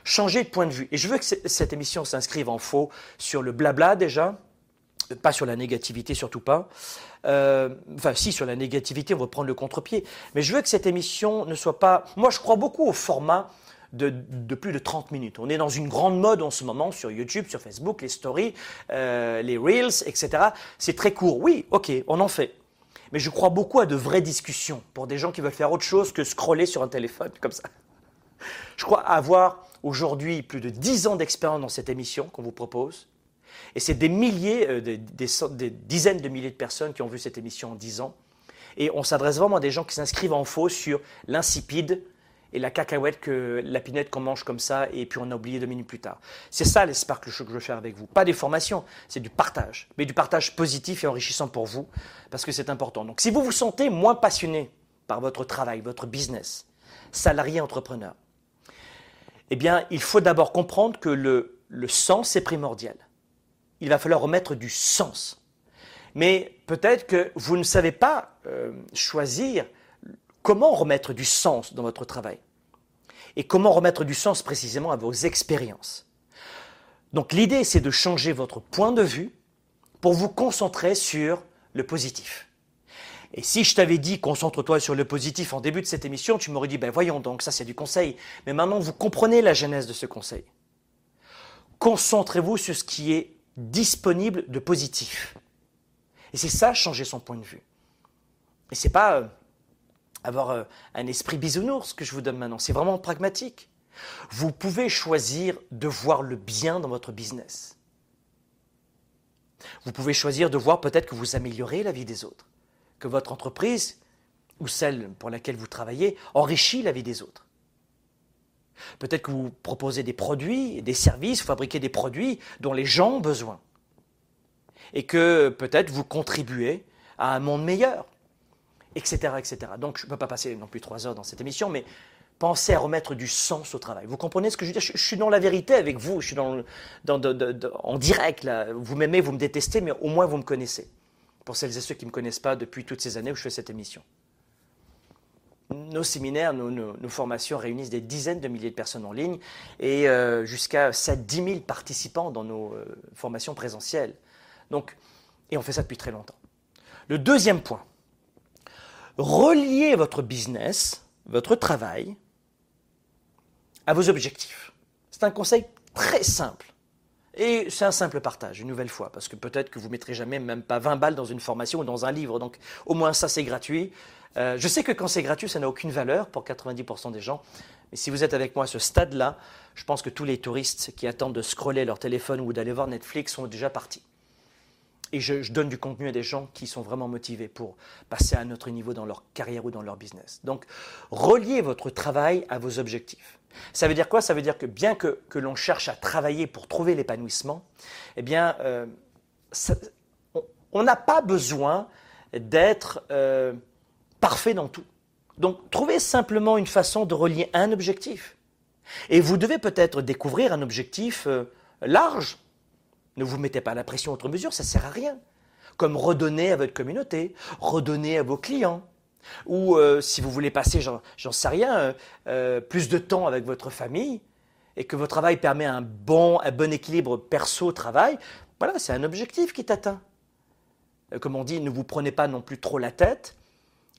changez de point de vue. Et je veux que cette émission s'inscrive en faux sur le blabla déjà, pas sur la négativité, surtout pas. Euh, enfin, si, sur la négativité, on va prendre le contre-pied. Mais je veux que cette émission ne soit pas. Moi, je crois beaucoup au format de, plus de 30 minutes. On est dans une grande mode en ce moment sur YouTube, sur Facebook, les stories, euh, les reels, etc. C'est très court. Oui, ok, on en fait. Mais je crois beaucoup à de vraies discussions pour des gens qui veulent faire autre chose que scroller sur un téléphone comme ça. Je crois avoir aujourd'hui plus de 10 ans d'expérience dans cette émission qu'on vous propose. Et c'est des milliers, euh, des, des, dizaines de milliers de personnes qui ont vu cette émission en 10 ans. Et on s'adresse vraiment à des gens qui s'inscrivent en faux sur l'insipide et la cacahuète, que la pinette qu'on mange comme ça et puis on a oublié deux minutes plus tard. C'est ça l'espoir que je veux faire avec vous. Pas des formations, c'est du partage, mais du partage positif et enrichissant pour vous parce que c'est important. Donc si vous vous sentez moins passionné par votre travail, votre business, salarié, entrepreneur, eh bien il faut d'abord comprendre que le, le sens est primordial. Il va falloir remettre du sens. Mais peut-être que vous ne savez pas euh, choisir comment remettre du sens dans votre travail? Et comment remettre du sens précisément à vos expériences? Donc l'idée, c'est de changer votre point de vue pour vous concentrer sur le positif. Et si je t'avais dit concentre-toi sur le positif en début de cette émission, tu m'aurais dit ben voyons donc, ça c'est du conseil. Mais maintenant vous comprenez la genèse de ce conseil. Concentrez-vous sur ce qui est disponible de positif. Et c'est ça, changer son point de vue. Et c'est pas euh, avoir euh, un esprit bisounours que je vous donne maintenant, c'est vraiment pragmatique. Vous pouvez choisir de voir le bien dans votre business. Vous pouvez choisir de voir peut-être que vous améliorez la vie des autres, que votre entreprise ou celle pour laquelle vous travaillez enrichit la vie des autres. Peut-être que vous proposez des produits, des services, vous fabriquez des produits dont les gens ont besoin et que peut-être vous contribuez à un monde meilleur, etc. Donc je ne peux pas passer non plus trois heures dans cette émission, mais pensez à remettre du sens au travail. Vous comprenez ce que je veux dire? Je, suis dans la vérité avec vous, je suis dans, en direct. Vous m'aimez, vous me détestez, mais au moins vous me connaissez. Pour celles et ceux qui ne me connaissent pas depuis toutes ces années où je fais cette émission. Nos séminaires, nos, formations réunissent des dizaines de milliers de personnes en ligne et euh, jusqu'à 7 10 000 participants dans nos euh, formations présentielles. Donc, et on fait ça depuis très longtemps. Le deuxième point, reliez votre business, votre travail, à vos objectifs. C'est un conseil très simple. Et c'est un simple partage, une nouvelle fois, parce que peut-être que vous ne mettrez jamais même pas 20 balles dans une formation ou dans un livre. Donc au moins ça, c'est gratuit. Euh, je sais que quand c'est gratuit, ça n'a aucune valeur pour 90% des gens. Mais si vous êtes avec moi à ce stade-là, je pense que tous les touristes qui attendent de scroller leur téléphone ou d'aller voir Netflix sont déjà partis et je, donne du contenu à des gens qui sont vraiment motivés pour passer à un autre niveau dans leur carrière ou dans leur business. Donc, reliez votre travail à vos objectifs. Ça veut dire quoi? Ça veut dire que bien que, l'on cherche à travailler pour trouver l'épanouissement, eh bien, euh, on n'a pas besoin d'être euh, parfait dans tout. Donc, trouvez simplement une façon de relier un objectif. Et vous devez peut-être découvrir un objectif euh, large ne vous mettez pas la pression outre mesure, ça ne sert à rien. Comme redonner à votre communauté, redonner à vos clients. Ou euh, si vous voulez passer, j'en sais rien, euh, euh, plus de temps avec votre famille et que votre travail permet un bon, un bon équilibre perso-travail, voilà, c'est un objectif qui est atteint. Comme on dit, ne vous prenez pas non plus trop la tête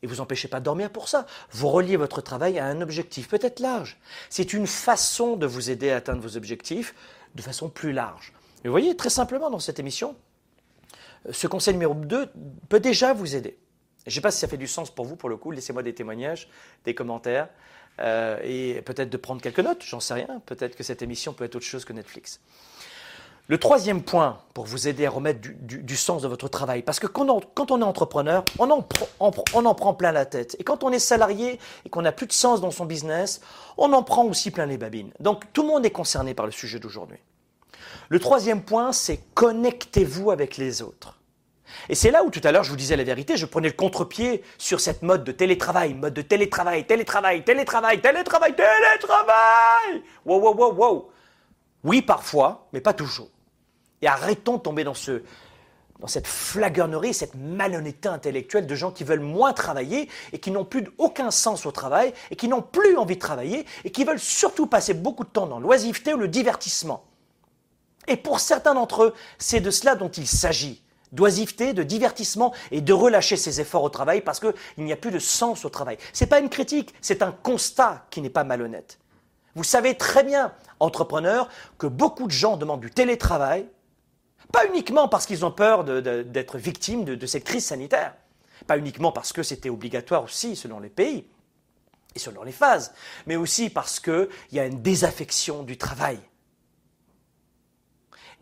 et vous empêchez pas de dormir pour ça. Vous reliez votre travail à un objectif, peut-être large. C'est une façon de vous aider à atteindre vos objectifs de façon plus large. Vous voyez, très simplement dans cette émission, ce conseil numéro 2 peut déjà vous aider. Je ne sais pas si ça fait du sens pour vous, pour le coup. Laissez-moi des témoignages, des commentaires, euh, et peut-être de prendre quelques notes, j'en sais rien. Peut-être que cette émission peut être autre chose que Netflix. Le troisième point pour vous aider à remettre du, sens de votre travail, parce que quand on, est entrepreneur, on en, on en, prend plein la tête. Et quand on est salarié et qu'on n'a plus de sens dans son business, on en prend aussi plein les babines. Donc tout le monde est concerné par le sujet d'aujourd'hui. Le troisième point, c'est connectez-vous avec les autres. Et c'est là où tout à l'heure je vous disais la vérité, je prenais le contre-pied sur cette mode de télétravail, mode de télétravail, télétravail, télétravail, télétravail, télétravail. Wow, wow, wow, wow. Oui, parfois, mais pas toujours. Et arrêtons de tomber dans ce, dans cette flagornerie, cette malhonnêteté intellectuelle de gens qui veulent moins travailler et qui n'ont plus aucun sens au travail et qui n'ont plus envie de travailler et qui veulent surtout passer beaucoup de temps dans l'oisiveté ou le divertissement. Et pour certains d'entre eux, c'est de cela dont il s'agit d'oisiveté, de divertissement et de relâcher ses efforts au travail parce qu'il n'y a plus de sens au travail. Ce n'est pas une critique, c'est un constat qui n'est pas malhonnête. Vous savez très bien, entrepreneurs, que beaucoup de gens demandent du télétravail, pas uniquement parce qu'ils ont peur d'être victimes de, de cette crise sanitaire, pas uniquement parce que c'était obligatoire aussi selon les pays et selon les phases, mais aussi parce qu'il y a une désaffection du travail.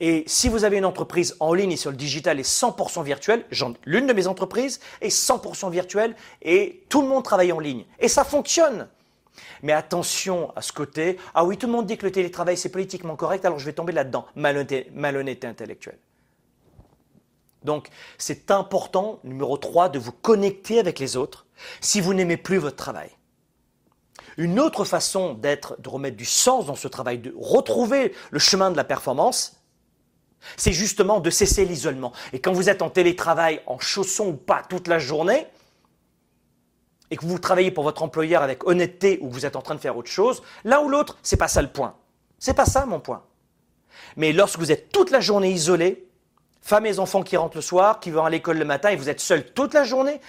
Et si vous avez une entreprise en ligne et sur le digital est 100% virtuelle, l'une de mes entreprises est 100% virtuelle et tout le monde travaille en ligne. Et ça fonctionne. Mais attention à ce côté, ah oui, tout le monde dit que le télétravail c'est politiquement correct, alors je vais tomber là-dedans. Malhonnêteté, malhonnêteté intellectuelle. Donc c'est important, numéro 3, de vous connecter avec les autres si vous n'aimez plus votre travail. Une autre façon d'être, de remettre du sens dans ce travail, de retrouver le chemin de la performance, c'est justement de cesser l'isolement. Et quand vous êtes en télétravail, en chaussons ou pas toute la journée, et que vous travaillez pour votre employeur avec honnêteté ou que vous êtes en train de faire autre chose, l'un ou l'autre, c'est pas ça le point. C'est pas ça mon point. Mais lorsque vous êtes toute la journée isolé, femmes et enfants qui rentrent le soir, qui vont à l'école le matin et vous êtes seul toute la journée,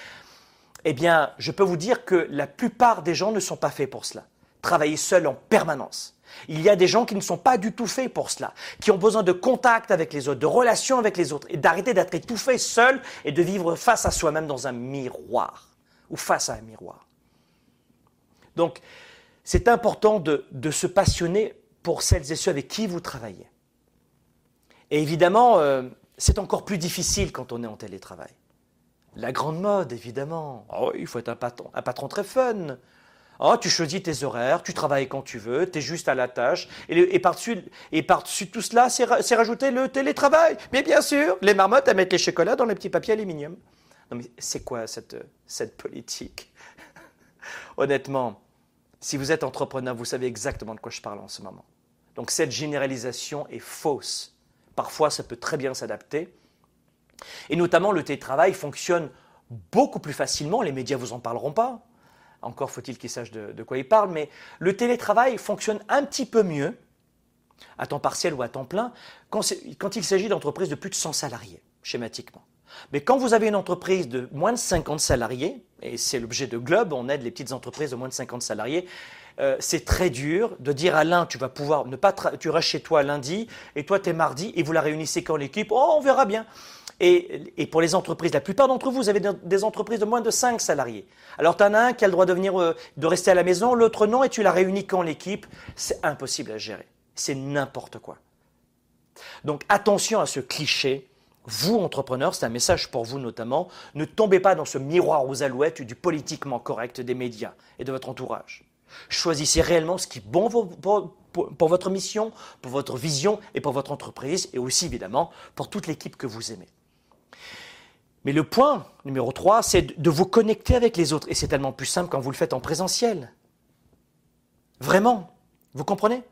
eh bien, je peux vous dire que la plupart des gens ne sont pas faits pour cela. Travailler seul en permanence. Il y a des gens qui ne sont pas du tout faits pour cela, qui ont besoin de contact avec les autres, de relations avec les autres, et d'arrêter d'être étouffé seul et de vivre face à soi-même dans un miroir, ou face à un miroir. Donc, c'est important de, se passionner pour celles et ceux avec qui vous travaillez. Et évidemment, euh, c'est encore plus difficile quand on est en télétravail. La grande mode, évidemment. Oh, il faut être un patron, un patron très fun. Oh, tu choisis tes horaires, tu travailles quand tu veux, tu es juste à la tâche. Et, par-dessus, tout cela, c'est, rajouter le télétravail. Mais bien sûr, les marmottes, à mettre les chocolats dans les petits papiers aluminium. Non mais c'est quoi cette, cette politique? Honnêtement, si vous êtes entrepreneur, vous savez exactement de quoi je parle en ce moment. Donc cette généralisation est fausse. Parfois, ça peut très bien s'adapter. Et notamment, le télétravail fonctionne beaucoup plus facilement. Les médias vous en parleront pas. Encore faut-il qu'ils sachent de, quoi ils parlent. Mais le télétravail fonctionne un petit peu mieux, à temps partiel ou à temps plein, quand, quand il s'agit d'entreprises de plus de 100 salariés, schématiquement. Mais quand vous avez une entreprise de moins de 50 salariés, et c'est l'objet de Globe, on aide les petites entreprises de moins de 50 salariés, euh, c'est très dur de dire à l'un, tu vas pouvoir ne pas, tu restes chez toi lundi, et toi tu es mardi, et vous la réunissez quand l'équipe, oh on verra bien. Et, pour les entreprises, la plupart d'entre vous, vous avez des entreprises de moins de 5 salariés. Alors tu en as un qui a le droit de, venir, euh, de rester à la maison, l'autre non, et tu la réunis quand l'équipe? C'est impossible à gérer. C'est n'importe quoi. Donc attention à ce cliché. Vous, entrepreneurs, c'est un message pour vous notamment, ne tombez pas dans ce miroir aux alouettes du politiquement correct des médias et de votre entourage. Choisissez réellement ce qui est bon pour, votre mission, pour votre vision et pour votre entreprise et aussi évidemment pour toute l'équipe que vous aimez. Mais le point numéro 3, c'est de vous connecter avec les autres. Et c'est tellement plus simple quand vous le faites en présentiel. Vraiment. Vous comprenez?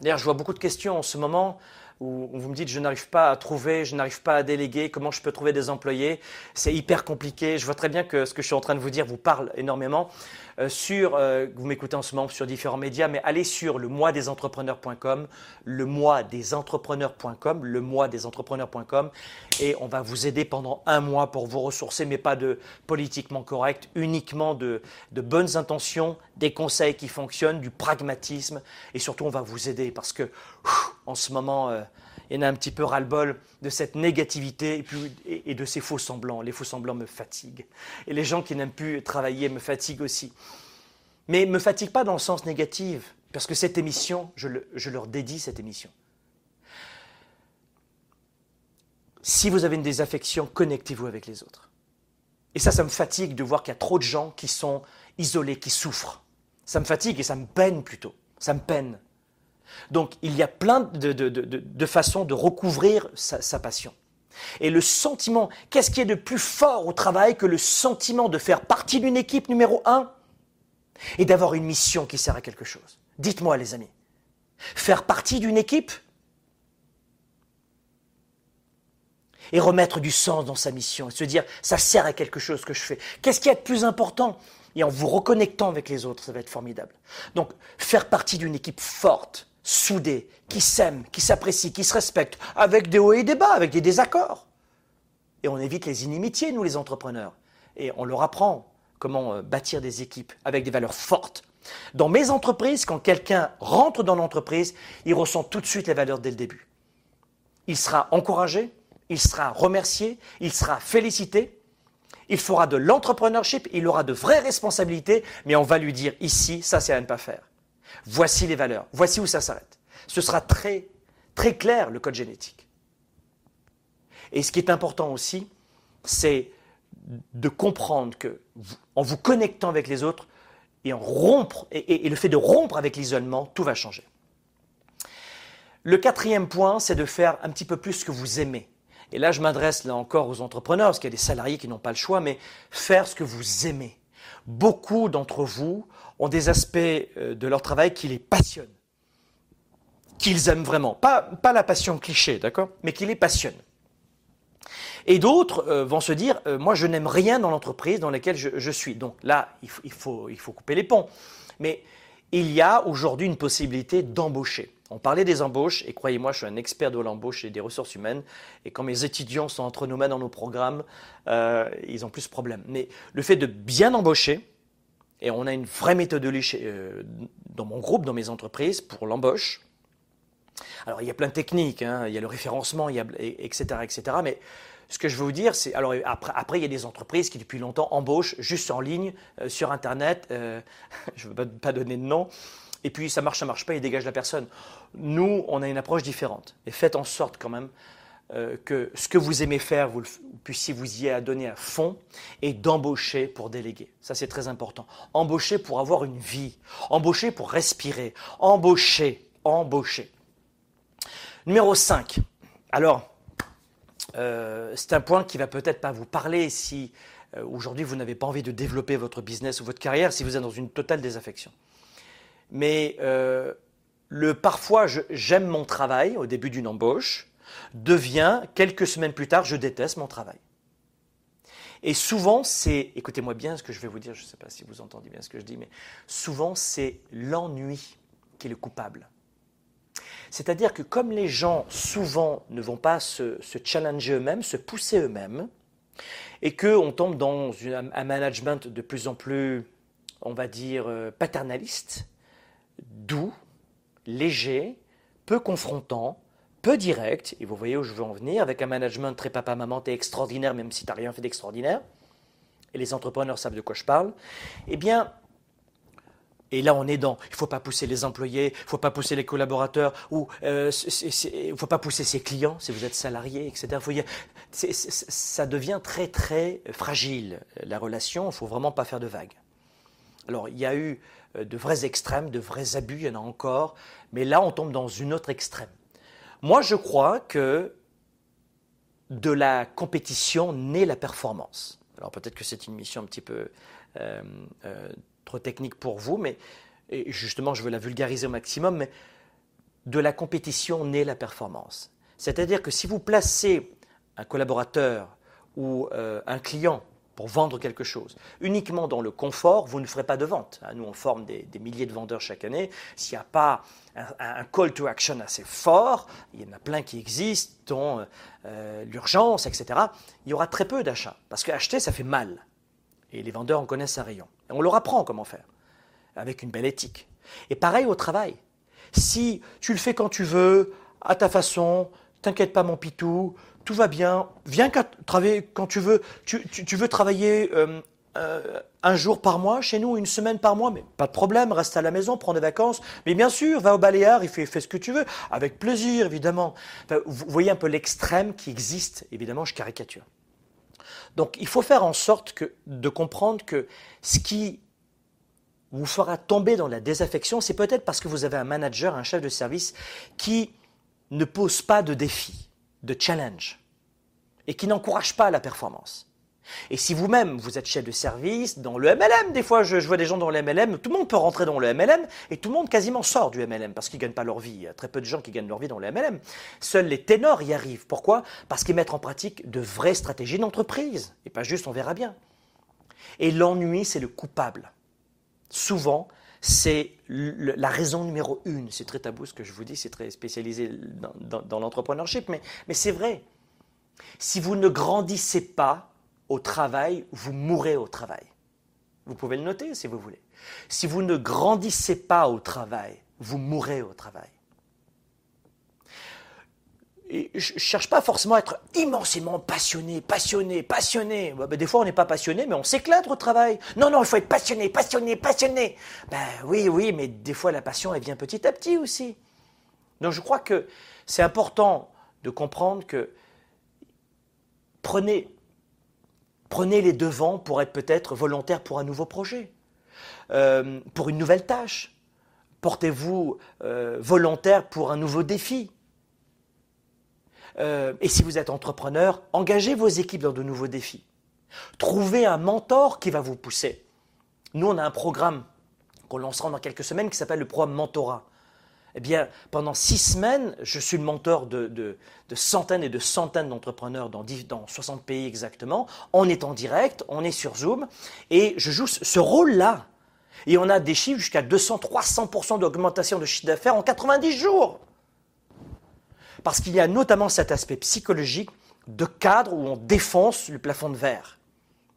D'ailleurs, je vois beaucoup de questions en ce moment où vous me dites je n'arrive pas à trouver, je n'arrive pas à déléguer, comment je peux trouver des employés? C'est hyper compliqué. Je vois très bien que ce que je suis en train de vous dire vous parle énormément. Euh, sur, euh, vous m'écoutez en ce moment sur différents médias, mais allez sur le mois des entrepreneurs.com, le mois des entrepreneurs.com, le mois des entrepreneurs.com, et on va vous aider pendant un mois pour vous ressourcer, mais pas de politiquement correct, uniquement de, de bonnes intentions, des conseils qui fonctionnent, du pragmatisme, et surtout on va vous aider parce que en ce moment, euh, il y en a un petit peu ras-le-bol de cette négativité et, et, de ces faux semblants. Les faux semblants me fatiguent. Et les gens qui n'aiment plus travailler me fatiguent aussi. Mais ne me fatiguent pas dans le sens négatif, parce que cette émission, je, je leur dédie cette émission. Si vous avez une désaffection, connectez-vous avec les autres. Et ça, ça me fatigue de voir qu'il y a trop de gens qui sont isolés, qui souffrent. Ça me fatigue et ça me peine plutôt. Ça me peine. Donc il y a plein de, façons de recouvrir sa, passion. Et le sentiment, qu'est-ce qui est de plus fort au travail que le sentiment de faire partie d'une équipe numéro un et d'avoir une mission qui sert à quelque chose? Dites-moi les amis, faire partie d'une équipe et remettre du sens dans sa mission et se dire ça sert à quelque chose que je fais. Qu'est-ce qui est de plus important Et en vous reconnectant avec les autres, ça va être formidable. Donc faire partie d'une équipe forte, soudés, qui s'aiment, qui s'apprécient, qui se respectent, avec des hauts et des bas, avec des désaccords. Et on évite les inimitiés, nous les entrepreneurs. Et on leur apprend comment euh, bâtir des équipes avec des valeurs fortes. Dans mes entreprises, quand quelqu'un rentre dans l'entreprise, il ressent tout de suite les valeurs dès le début. Il sera encouragé, il sera remercié, il sera félicité, il fera de l'entrepreneurship, il aura de vraies responsabilités, mais on va lui dire ici, ça c'est à ne pas faire. Voici les valeurs, voici où ça s'arrête. Ce sera très, très clair, le code génétique. Et ce qui est important aussi, c'est de comprendre que, en vous connectant avec les autres, et, en rompre, et le fait de rompre avec l'isolement, tout va changer. Le quatrième point, c'est de faire un petit peu plus ce que vous aimez. Et là, je m'adresse là encore aux entrepreneurs, parce qu'il y a des salariés qui n'ont pas le choix, mais faire ce que vous aimez. Beaucoup d'entre vous ont des aspects euh, de leur travail qui les passionnent, qu'ils aiment vraiment. Pas, la passion cliché, d'accord? Mais qui les passionnent. Et d'autres euh, vont se dire, euh, moi je n'aime rien dans l'entreprise dans laquelle je, suis. Donc là, il faut couper les ponts. Mais il y a aujourd'hui une possibilité d'embaucher. On parlait des embauches, et croyez-moi, je suis un expert de l'embauche et des ressources humaines, et quand mes étudiants sont entre nous dans nos programmes, euh, ils ont plus de problèmes. Mais le fait de bien embaucher, et on a une vraie méthodologie euh, dans mon groupe, dans mes entreprises, pour l'embauche. Alors, il y a plein de techniques, hein, il y a le référencement, il y a, etc., etc., mais ce que je veux vous dire, c'est alors après, il y a des entreprises qui depuis longtemps embauchent juste en ligne euh, sur Internet. je ne veux pas donner de nom, et puis ça marche, ça marche pas, il dégage la personne. Nous, on a une approche différente. Et faites en sorte quand même euh, que ce que vous aimez faire, vous, puissiez vous y donner à fond et d'embaucher pour déléguer. Ça, c'est très important. Embaucher pour avoir une vie. Embaucher pour respirer. Embaucher. Embaucher. Numéro 5. Alors, euh, c'est un point qui va peut-être pas vous parler si euh, aujourd'hui vous n'avez pas envie de développer votre business ou votre carrière, si vous êtes dans une totale désaffection mais le parfois j'aime mon travail au début d'une embauche devient quelques semaines plus tard je déteste mon travail. Et souvent c'est, écoutez-moi bien ce que je vais vous dire, je ne sais pas si vous entendez bien ce que je dis, mais souvent c'est l'ennui qui est le coupable. C'est-à-dire que comme les gens souvent ne vont pas se, challenger eux-mêmes, se pousser eux-mêmes, et qu'on tombe dans un management de plus en plus, on va dire, euh, paternaliste, doux, léger, peu confrontant, peu direct, et vous voyez où je veux en venir, avec un management très papa-maman, t'es extraordinaire même si tu n'as rien fait d'extraordinaire, et les entrepreneurs savent de quoi je parle, eh bien, et là on est dans, il faut pas pousser les employés, il faut pas pousser les collaborateurs, ou euh, il ne faut pas pousser ses clients si vous êtes salarié, etc. ça devient très très fragile, la relation, il ne faut vraiment pas faire de vagues. Alors il y a eu de vrais extrêmes, de vrais abus, il y en a encore, mais là on tombe dans une autre extrême. Moi je crois que de la compétition naît la performance. Alors peut-être que c'est une mission un petit peu euh, euh, trop technique pour vous, mais justement je veux la vulgariser au maximum, mais de la compétition naît la performance. C'est-à-dire que si vous placez un collaborateur ou un client pour vendre quelque chose. Uniquement dans le confort, vous ne ferez pas de vente. Hein, nous, on forme des, milliers de vendeurs chaque année. S'il n'y a pas un, call to action assez fort, il y en a plein qui existent, dont euh, l'urgence, etc., il y aura très peu d'achats. Parce qu'acheter, ça fait mal. Et les vendeurs en connaissent un rayon. On leur apprend comment faire, avec une belle éthique. Et pareil au travail. Si tu le fais quand tu veux, à ta façon, t'inquiète pas mon pitou, tout va bien, viens travailler quand tu veux. Tu, veux travailler euh, euh, un jour par mois chez nous, une semaine par mois, mais pas de problème, reste à la maison, prends des vacances. Mais bien sûr, va au Baléares, il fait, ce que tu veux, avec plaisir, évidemment. vous voyez un peu l'extrême qui existe, évidemment, je caricature. Donc il faut faire en sorte de comprendre que ce qui vous fera tomber dans la désaffection, c'est peut-être parce que vous avez un manager, un chef de service qui ne pose pas de défis de challenge et qui n'encourage pas la performance. Et si vous-même, vous êtes chef de service dans le MLM, des fois je, vois des gens dans le MLM, tout le monde peut rentrer dans le MLM et tout le monde quasiment sort du MLM parce qu'ils ne gagnent pas leur vie. Il y a très peu de gens qui gagnent leur vie dans le MLM. Seuls les ténors y arrivent. Pourquoi? Parce qu'ils mettent en pratique de vraies stratégies d'entreprise et pas juste on verra bien. Et l'ennui, c'est le coupable. Souvent, c'est la raison numéro une. C'est très tabou ce que je vous dis, c'est très spécialisé dans, l'entrepreneurship, mais, mais c'est vrai. Si vous ne grandissez pas au travail, vous mourrez au travail. Vous pouvez le noter si vous voulez. Si vous ne grandissez pas au travail, vous mourrez au travail je ne cherche pas forcément à être immensément passionné, passionné, passionné. Ben, des fois, on n'est pas passionné, mais on s'éclate au travail. Non, non, il faut être passionné, passionné, passionné. Ben oui, oui, mais des fois, la passion, elle vient petit à petit aussi. Donc, je crois que c'est important de comprendre que prenez, prenez les devants pour être peut-être volontaire pour un nouveau projet. euh, pour une nouvelle tâche Portez-vous euh, volontaire pour un nouveau défi euh, Et si vous êtes entrepreneur, engagez vos équipes dans de nouveaux défis. Trouvez un mentor qui va vous pousser. Nous, on a un programme qu'on lancera dans quelques semaines qui s'appelle le programme Mentorat. Eh bien, pendant six semaines, je suis le mentor de, centaines et de centaines d'entrepreneurs dans, dans 60 pays exactement. On est en direct, on est sur Zoom, et je joue ce rôle-là. Et on a des chiffres jusqu'à 200-300% d'augmentation de chiffre d'affaires en 90 jours. Parce qu'il y a notamment cet aspect psychologique de cadre où on défonce le plafond de verre.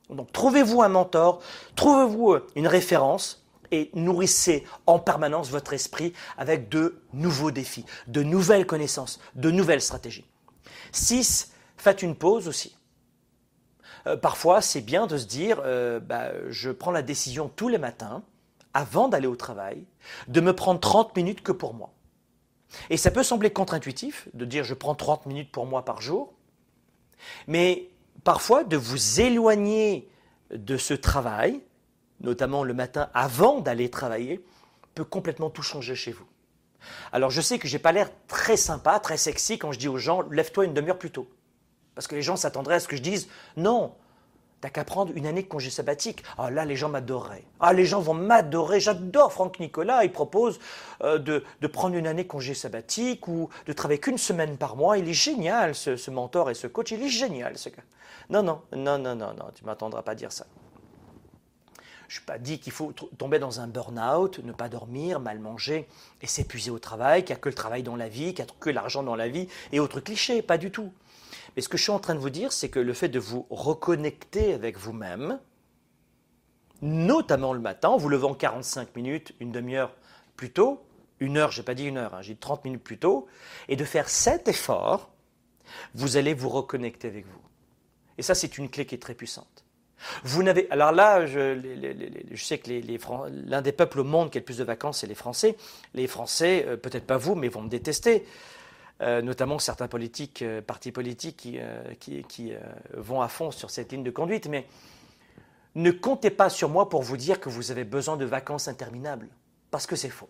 Donc trouvez-vous un mentor, trouvez-vous une référence, et nourrissez en permanence votre esprit avec de nouveaux défis, de nouvelles connaissances, de nouvelles stratégies. 6. Faites une pause aussi. Euh, parfois, c'est bien de se dire, euh, bah, je prends la décision tous les matins, avant d'aller au travail, de me prendre 30 minutes que pour moi. Et ça peut sembler contre-intuitif de dire je prends 30 minutes pour moi par jour, mais parfois de vous éloigner de ce travail, notamment le matin avant d'aller travailler, peut complètement tout changer chez vous. Alors je sais que j'ai pas l'air très sympa, très sexy quand je dis aux gens lève-toi une demi-heure plus tôt. Parce que les gens s'attendraient à ce que je dise non, t'as qu'à prendre une année de congé sabbatique. Ah là, les gens m'adoreraient. Ah, les gens vont m'adorer. J'adore Franck Nicolas. Il propose euh, de, prendre une année de congé sabbatique ou de travailler qu'une semaine par mois. Il est génial, ce, ce mentor et ce coach. Il est génial, ce gars. Non, non, non, non, non, non, tu m'attendras pas à dire ça. Je n'ai pas dit qu'il faut tomber dans un burn-out, ne pas dormir, mal manger et s'épuiser au travail, qu'il n'y a que le travail dans la vie, qu'il n'y a que l'argent dans la vie et autres clichés, pas du tout. Mais ce que je suis en train de vous dire, c'est que le fait de vous reconnecter avec vous-même, notamment le matin, en vous levant 45 minutes, une demi-heure plus tôt, une heure, je n'ai pas dit une heure, hein, j'ai dit 30 minutes plus tôt, et de faire cet effort, vous allez vous reconnecter avec vous. Et ça, c'est une clé qui est très puissante. Vous n'avez, alors là, je, sais que l'un des peuples au monde qui a le plus de vacances, c'est les Français. Les Français, euh, peut-être pas vous, mais vont me détester. Euh, notamment certains politiques, euh, partis politiques qui, qui vont à fond sur cette ligne de conduite. Mais ne comptez pas sur moi pour vous dire que vous avez besoin de vacances interminables, parce que c'est faux.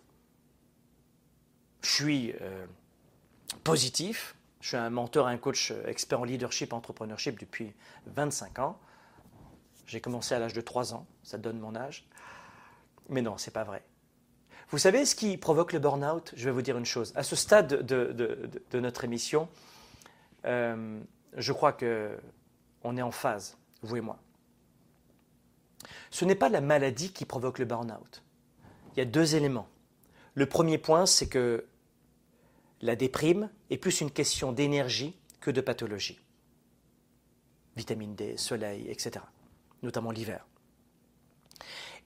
Je suis positif, je suis un mentor, un coach expert en leadership, entrepreneurship depuis 25 ans. J'ai commencé à l'âge de 3 ans, ça donne mon âge. Mais non, c'est pas vrai. Vous savez ce qui provoque le burn-out? Je vais vous dire une chose. À ce stade de, notre émission, euh, je crois que on est en phase, vous et moi. Ce n'est pas la maladie qui provoque le burn-out. Il y a deux éléments. Le premier point, c'est que la déprime est plus une question d'énergie que de pathologie. Vitamine D, soleil, etc notamment l'hiver.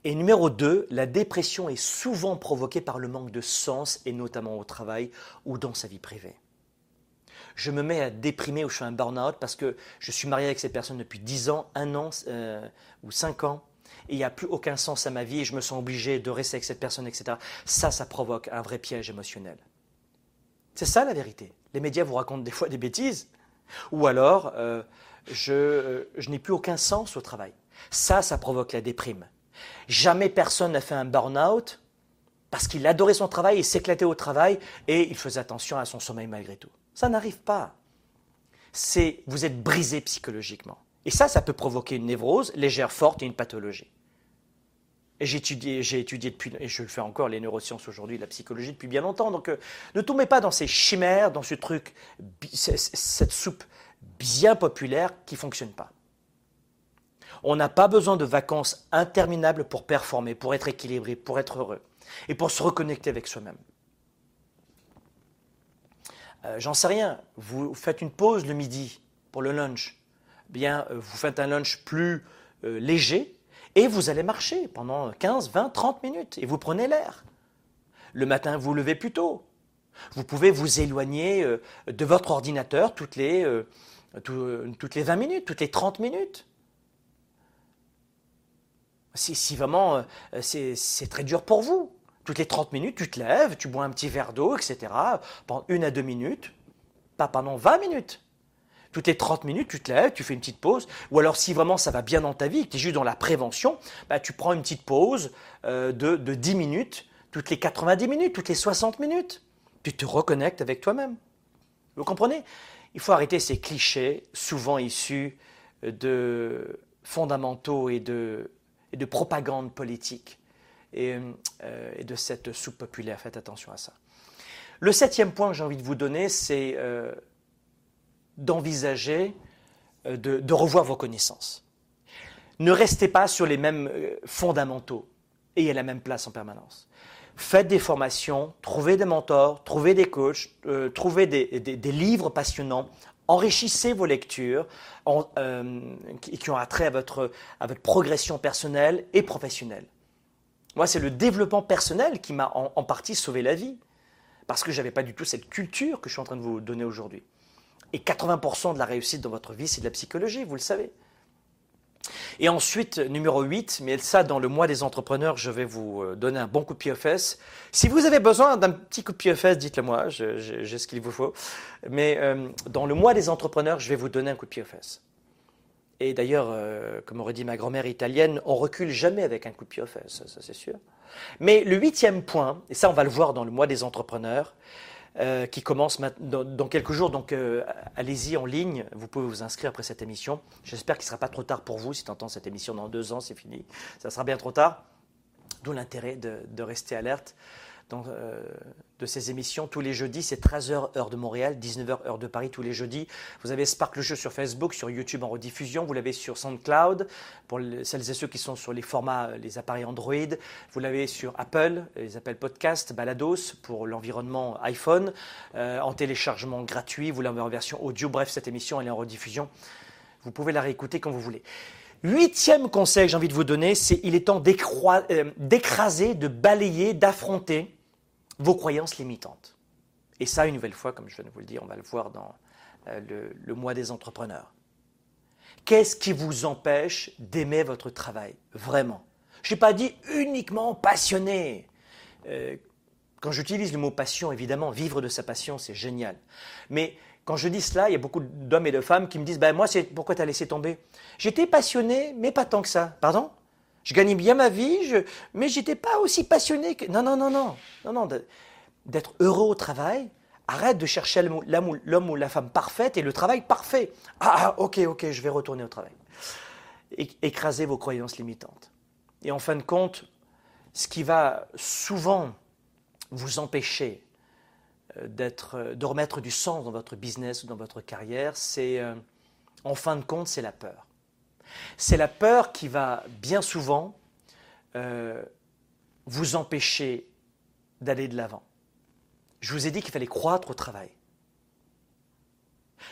Et numéro 2, la dépression est souvent provoquée par le manque de sens, et notamment au travail ou dans sa vie privée. Je me mets à déprimer ou je suis un burn-out parce que je suis marié avec cette personne depuis 10 ans, 1 an euh, ou 5 ans, et il n'y a plus aucun sens à ma vie et je me sens obligé de rester avec cette personne, etc. Ça, ça provoque un vrai piège émotionnel. C'est ça la vérité. Les médias vous racontent des fois des bêtises. Ou alors, euh, je, euh, je n'ai plus aucun sens au travail. Ça, ça provoque la déprime. Jamais personne n'a fait un burn-out parce qu'il adorait son travail, il s'éclatait au travail et il faisait attention à son sommeil malgré tout. Ça n'arrive pas. C'est vous êtes brisé psychologiquement. Et ça, ça peut provoquer une névrose légère, forte et une pathologie. Et j'ai étudié, j'ai étudié depuis, et je le fais encore, les neurosciences aujourd'hui, la psychologie depuis bien longtemps. Donc euh, ne tombez pas dans ces chimères, dans ce truc, cette soupe bien populaire qui ne fonctionne pas. On n'a pas besoin de vacances interminables pour performer, pour être équilibré, pour être heureux et pour se reconnecter avec soi-même. Euh, j'en sais rien, vous faites une pause le midi pour le lunch. Bien, euh, vous faites un lunch plus euh, léger et vous allez marcher pendant 15, 20, 30 minutes et vous prenez l'air. Le matin, vous levez plus tôt. Vous pouvez vous éloigner de votre ordinateur toutes les, toutes les 20 minutes, toutes les 30 minutes. Si, vraiment euh, c'est très dur pour vous. Toutes les 30 minutes, tu te lèves, tu bois un petit verre d'eau, etc. Pendant une à deux minutes, pas pendant 20 minutes. Toutes les 30 minutes, tu te lèves, tu fais une petite pause. Ou alors, si vraiment ça va bien dans ta vie, que tu es juste dans la prévention, bah, tu prends une petite pause euh, de, de 10 minutes, toutes les 90 minutes, toutes les 60 minutes. Tu te reconnectes avec toi-même. Vous comprenez? Il faut arrêter ces clichés, souvent issus de fondamentaux et de, et de propagande politique et, euh, de cette soupe populaire. Faites attention à ça. Le septième point que j'ai envie de vous donner, c'est euh, d'envisager euh, de, revoir vos connaissances. Ne restez pas sur les mêmes fondamentaux et à la même place en permanence. Faites des formations, trouvez des mentors, trouvez des coachs, trouvez des, livres passionnants, enrichissez vos lectures euh, qui, qui, ont attrait à votre, à votre progression personnelle et professionnelle. Moi, c'est le développement personnel qui m'a en, en, partie sauvé la vie, parce que je n'avais pas du tout cette culture que je suis en train de vous donner aujourd'hui. Et 80% de la réussite dans votre vie, c'est de la psychologie, vous le savez. Et ensuite, numéro 8, mais ça, dans le mois des entrepreneurs, je vais vous euh, donner un bon coup de pied aux fesses. Si vous avez besoin d'un petit coup de pied aux fesses, dites-le moi, j'ai ce qu'il vous faut. Mais euh, dans le mois des entrepreneurs, je vais vous donner un coup de pied aux fesses. Et d'ailleurs, euh, comme aurait dit ma grand-mère italienne, on recule jamais avec un coup de pied aux fesses, ça c'est sûr. Mais le huitième point, et ça on va le voir dans le mois des entrepreneurs, euh, qui commence dans, quelques jours. Donc euh, allez-y en ligne, vous pouvez vous inscrire après cette émission. J'espère qu'il ne sera pas trop tard pour vous. Si tu entends cette émission dans deux ans, c'est fini. Ça sera bien trop tard. D'où l'intérêt de, rester alerte. Euh, de ces émissions tous les jeudis, c'est 13h heure de Montréal, 19h heure de Paris tous les jeudis. Vous avez Spark le jeu sur Facebook, sur YouTube en rediffusion, vous l'avez sur SoundCloud pour les, celles et ceux qui sont sur les formats, les appareils Android. Vous l'avez sur Apple, les appels podcast, Balados pour l'environnement iPhone, euh, en téléchargement gratuit. Vous l'avez en version audio. Bref, cette émission elle est en rediffusion. Vous pouvez la réécouter quand vous voulez. Huitième conseil que j'ai envie de vous donner, c'est il est temps euh, d'écraser, de balayer, d'affronter vos croyances limitantes. Et ça, une nouvelle fois, comme je viens de vous le dire, on va le voir dans euh, le, mois des entrepreneurs. Qu'est-ce qui vous empêche d'aimer votre travail Vraiment? Je n'ai pas dit uniquement passionné. Euh, quand j'utilise le mot passion, évidemment, vivre de sa passion, c'est génial. Mais quand je dis cela, il y a beaucoup d'hommes et de femmes qui me disent ben, Moi, c'est pourquoi tu as laissé tomber? J'étais passionné, mais pas tant que ça. Pardon? Je gagnais bien ma vie, je... mais j'étais pas aussi passionné que. Non, non, non, non. Non, non. D'être heureux au travail, arrête de chercher l'homme ou la femme parfaite et le travail parfait. Ah, ah, ok, ok, je vais retourner au travail. Écraser vos croyances limitantes. Et en fin de compte, ce qui va souvent vous empêcher euh, d'être, de remettre du sens dans votre business ou dans votre carrière, c'est, euh, en fin de compte, c'est la peur. C'est la peur qui va bien souvent euh, vous empêcher d'aller de l'avant. Je vous ai dit qu'il fallait croître au travail.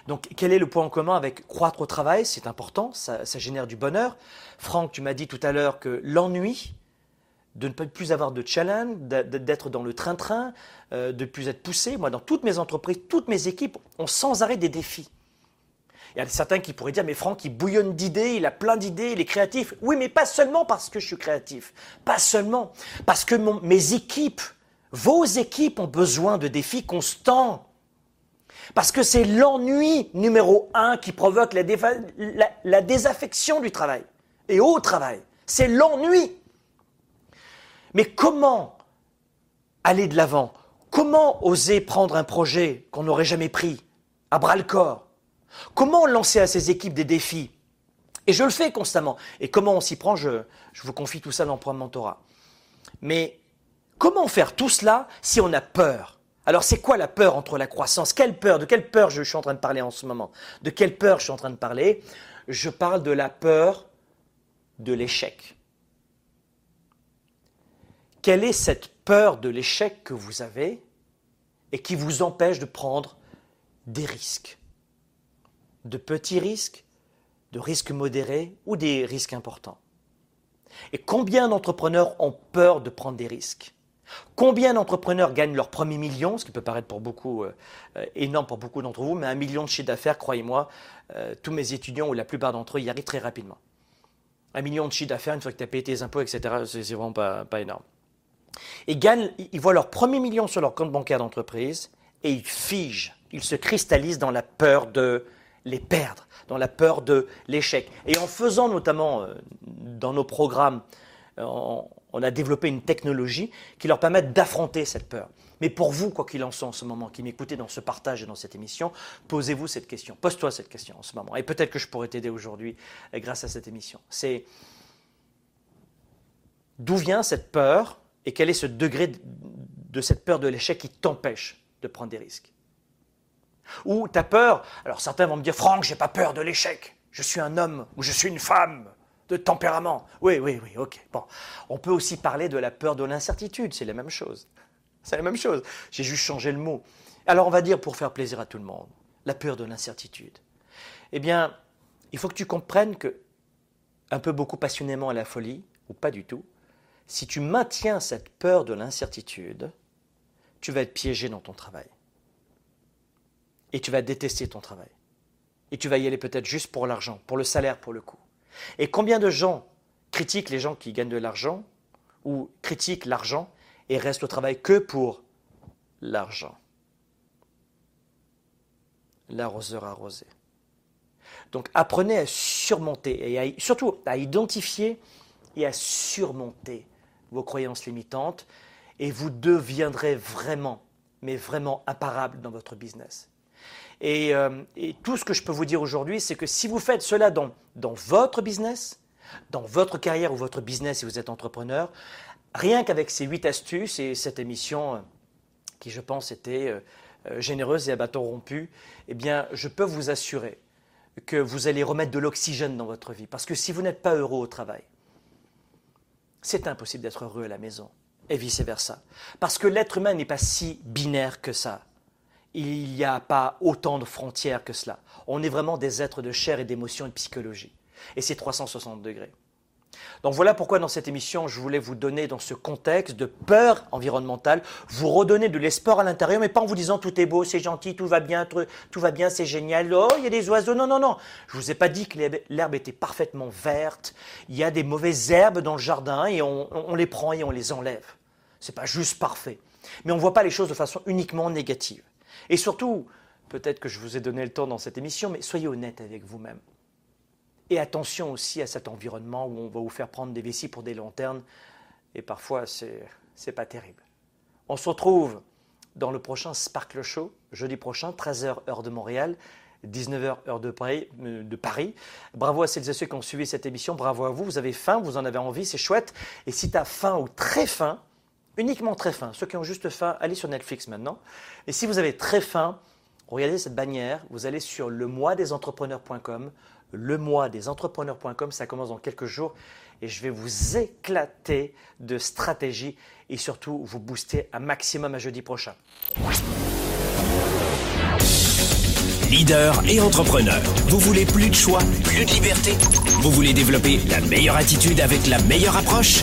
Donc, quel est le point en commun avec croître au travail? C'est important, ça, ça, génère du bonheur. Franck, tu m'as dit tout à l'heure que l'ennui, de ne plus avoir de challenge, d'être dans le train-train, euh, de ne plus être poussé. Moi, dans toutes mes entreprises, toutes mes équipes ont sans arrêt des défis. Il y a certains qui pourraient dire, mais Franck, il bouillonne d'idées, il a plein d'idées, il est créatif. Oui, mais pas seulement parce que je suis créatif. Pas seulement. Parce que mes équipes, vos équipes ont besoin de défis constants. Parce que c'est l'ennui numéro un qui provoque la désaffection du travail et au travail. C'est l'ennui. Mais comment aller de l'avant? Comment oser prendre un projet qu'on n'aurait jamais pris à bras le corps? Comment lancer à ces équipes des défis? Et je le fais constamment. Et comment on s'y prend je, vous confie tout ça dans le programme Mentorat. Mais comment faire tout cela si on a peur? Alors c'est quoi la peur entre la croissance? Quelle peur? De quelle peur je suis en train de parler en ce moment? De quelle peur je suis en train de parler? Je parle de la peur de l'échec. Quelle est cette peur de l'échec que vous avez et qui vous empêche de prendre des risques? De petits risques, de risques modérés ou des risques importants. Et combien d'entrepreneurs ont peur de prendre des risques? Combien d'entrepreneurs gagnent leur premier million, ce qui peut paraître pour beaucoup euh, énorme pour beaucoup d'entre vous, mais un million de chiffre d'affaires, croyez-moi, euh, tous mes étudiants ou la plupart d'entre eux y arrivent très rapidement. Un million de chiffre d'affaires, une fois que tu as payé tes impôts, etc., c'est vraiment pas, énorme. Gagnent, ils voient leur premier million sur leur compte bancaire d'entreprise et ils figent, ils se cristallisent dans la peur de les perdre, dans la peur de l'échec. Et en faisant notamment euh, dans nos programmes, euh, on a développé une technologie qui leur permet d'affronter cette peur. Mais pour vous, quoi qu'il en soit en ce moment, qui m'écoutez dans ce partage et dans cette émission, posez-vous cette question. Pose-toi cette question en ce moment. Et peut-être que je pourrais t'aider aujourd'hui euh, grâce à cette émission. C'est d'où vient cette peur et quel est ce degré de cette peur de l'échec qui t'empêche de prendre des risques? Ou tu as peur, alors certains vont me dire, Franck, j'ai pas peur de l'échec. Je suis un homme ou je suis une femme de tempérament. Oui, oui, oui, ok. Bon. On peut aussi parler de la peur de l'incertitude, c'est la même chose. C'est la même chose. J'ai juste changé le mot. Alors on va dire, pour faire plaisir à tout le monde, la peur de l'incertitude. Eh bien, il faut que tu comprennes que, un peu beaucoup passionnément à la folie, ou pas du tout, si tu maintiens cette peur de l'incertitude, tu vas être piégé dans ton travail. Et tu vas détester ton travail. Et tu vas y aller peut-être juste pour l'argent, pour le salaire, pour le coût. Et combien de gens critiquent les gens qui gagnent de l'argent ou critiquent l'argent et restent au travail que pour l'argent? L'arroseur arrosé. Donc apprenez à surmonter et surtout à identifier et à surmonter vos croyances limitantes et vous deviendrez vraiment, mais vraiment imparable dans votre business. Euh, et, tout ce que je peux vous dire aujourd'hui, c'est que si vous faites cela dans, dans votre business, dans votre carrière ou votre business si vous êtes entrepreneur, rien qu'avec ces huit astuces et cette émission euh, qui, je pense, était euh, généreuse et à bâton rompu, eh bien, je peux vous assurer que vous allez remettre de l'oxygène dans votre vie. Parce que si vous n'êtes pas heureux au travail, c'est impossible d'être heureux à la maison, et vice-versa. Parce que l'être humain n'est pas si binaire que ça. Il n'y a pas autant de frontières que cela. On est vraiment des êtres de chair et d'émotion et de psychologie. Et c'est 360 degrés. Donc voilà pourquoi dans cette émission, je voulais vous donner dans ce contexte de peur environnementale, vous redonner de l'espoir à l'intérieur, mais pas en vous disant tout est beau, c'est gentil, tout va bien, tout va bien, c'est génial, oh, il y a des oiseaux. Non, non, non. Je vous ai pas dit que l'herbe était parfaitement verte. Il y a des mauvaises herbes dans le jardin et on, les prend et on les enlève. C'est pas juste parfait. Mais on ne voit pas les choses de façon uniquement négative. Et surtout, peut-être que je vous ai donné le temps dans cette émission, mais soyez honnête avec vous-même. Et attention aussi à cet environnement où on va vous faire prendre des vessies pour des lanternes. Et parfois, c'est, c'est pas terrible. On se retrouve dans le prochain Sparkle Show, jeudi prochain, 13h heure de Montréal, 19h heure de Paris, euh, de Paris. Bravo à celles et ceux qui ont suivi cette émission. Bravo à vous. Vous avez faim, vous en avez envie, c'est chouette. Et si tu as faim ou très faim, uniquement très faim, ceux qui ont juste faim, allez sur Netflix maintenant. Et si vous avez très faim, regardez cette bannière, vous allez sur le mois des entrepreneurs.com le mois des entrepreneurs.com. Ça commence dans quelques jours et je vais vous éclater de stratégies et surtout vous booster un maximum à jeudi prochain. Leader et entrepreneur, vous voulez plus de choix, plus de liberté? Vous voulez développer la meilleure attitude avec la meilleure approche?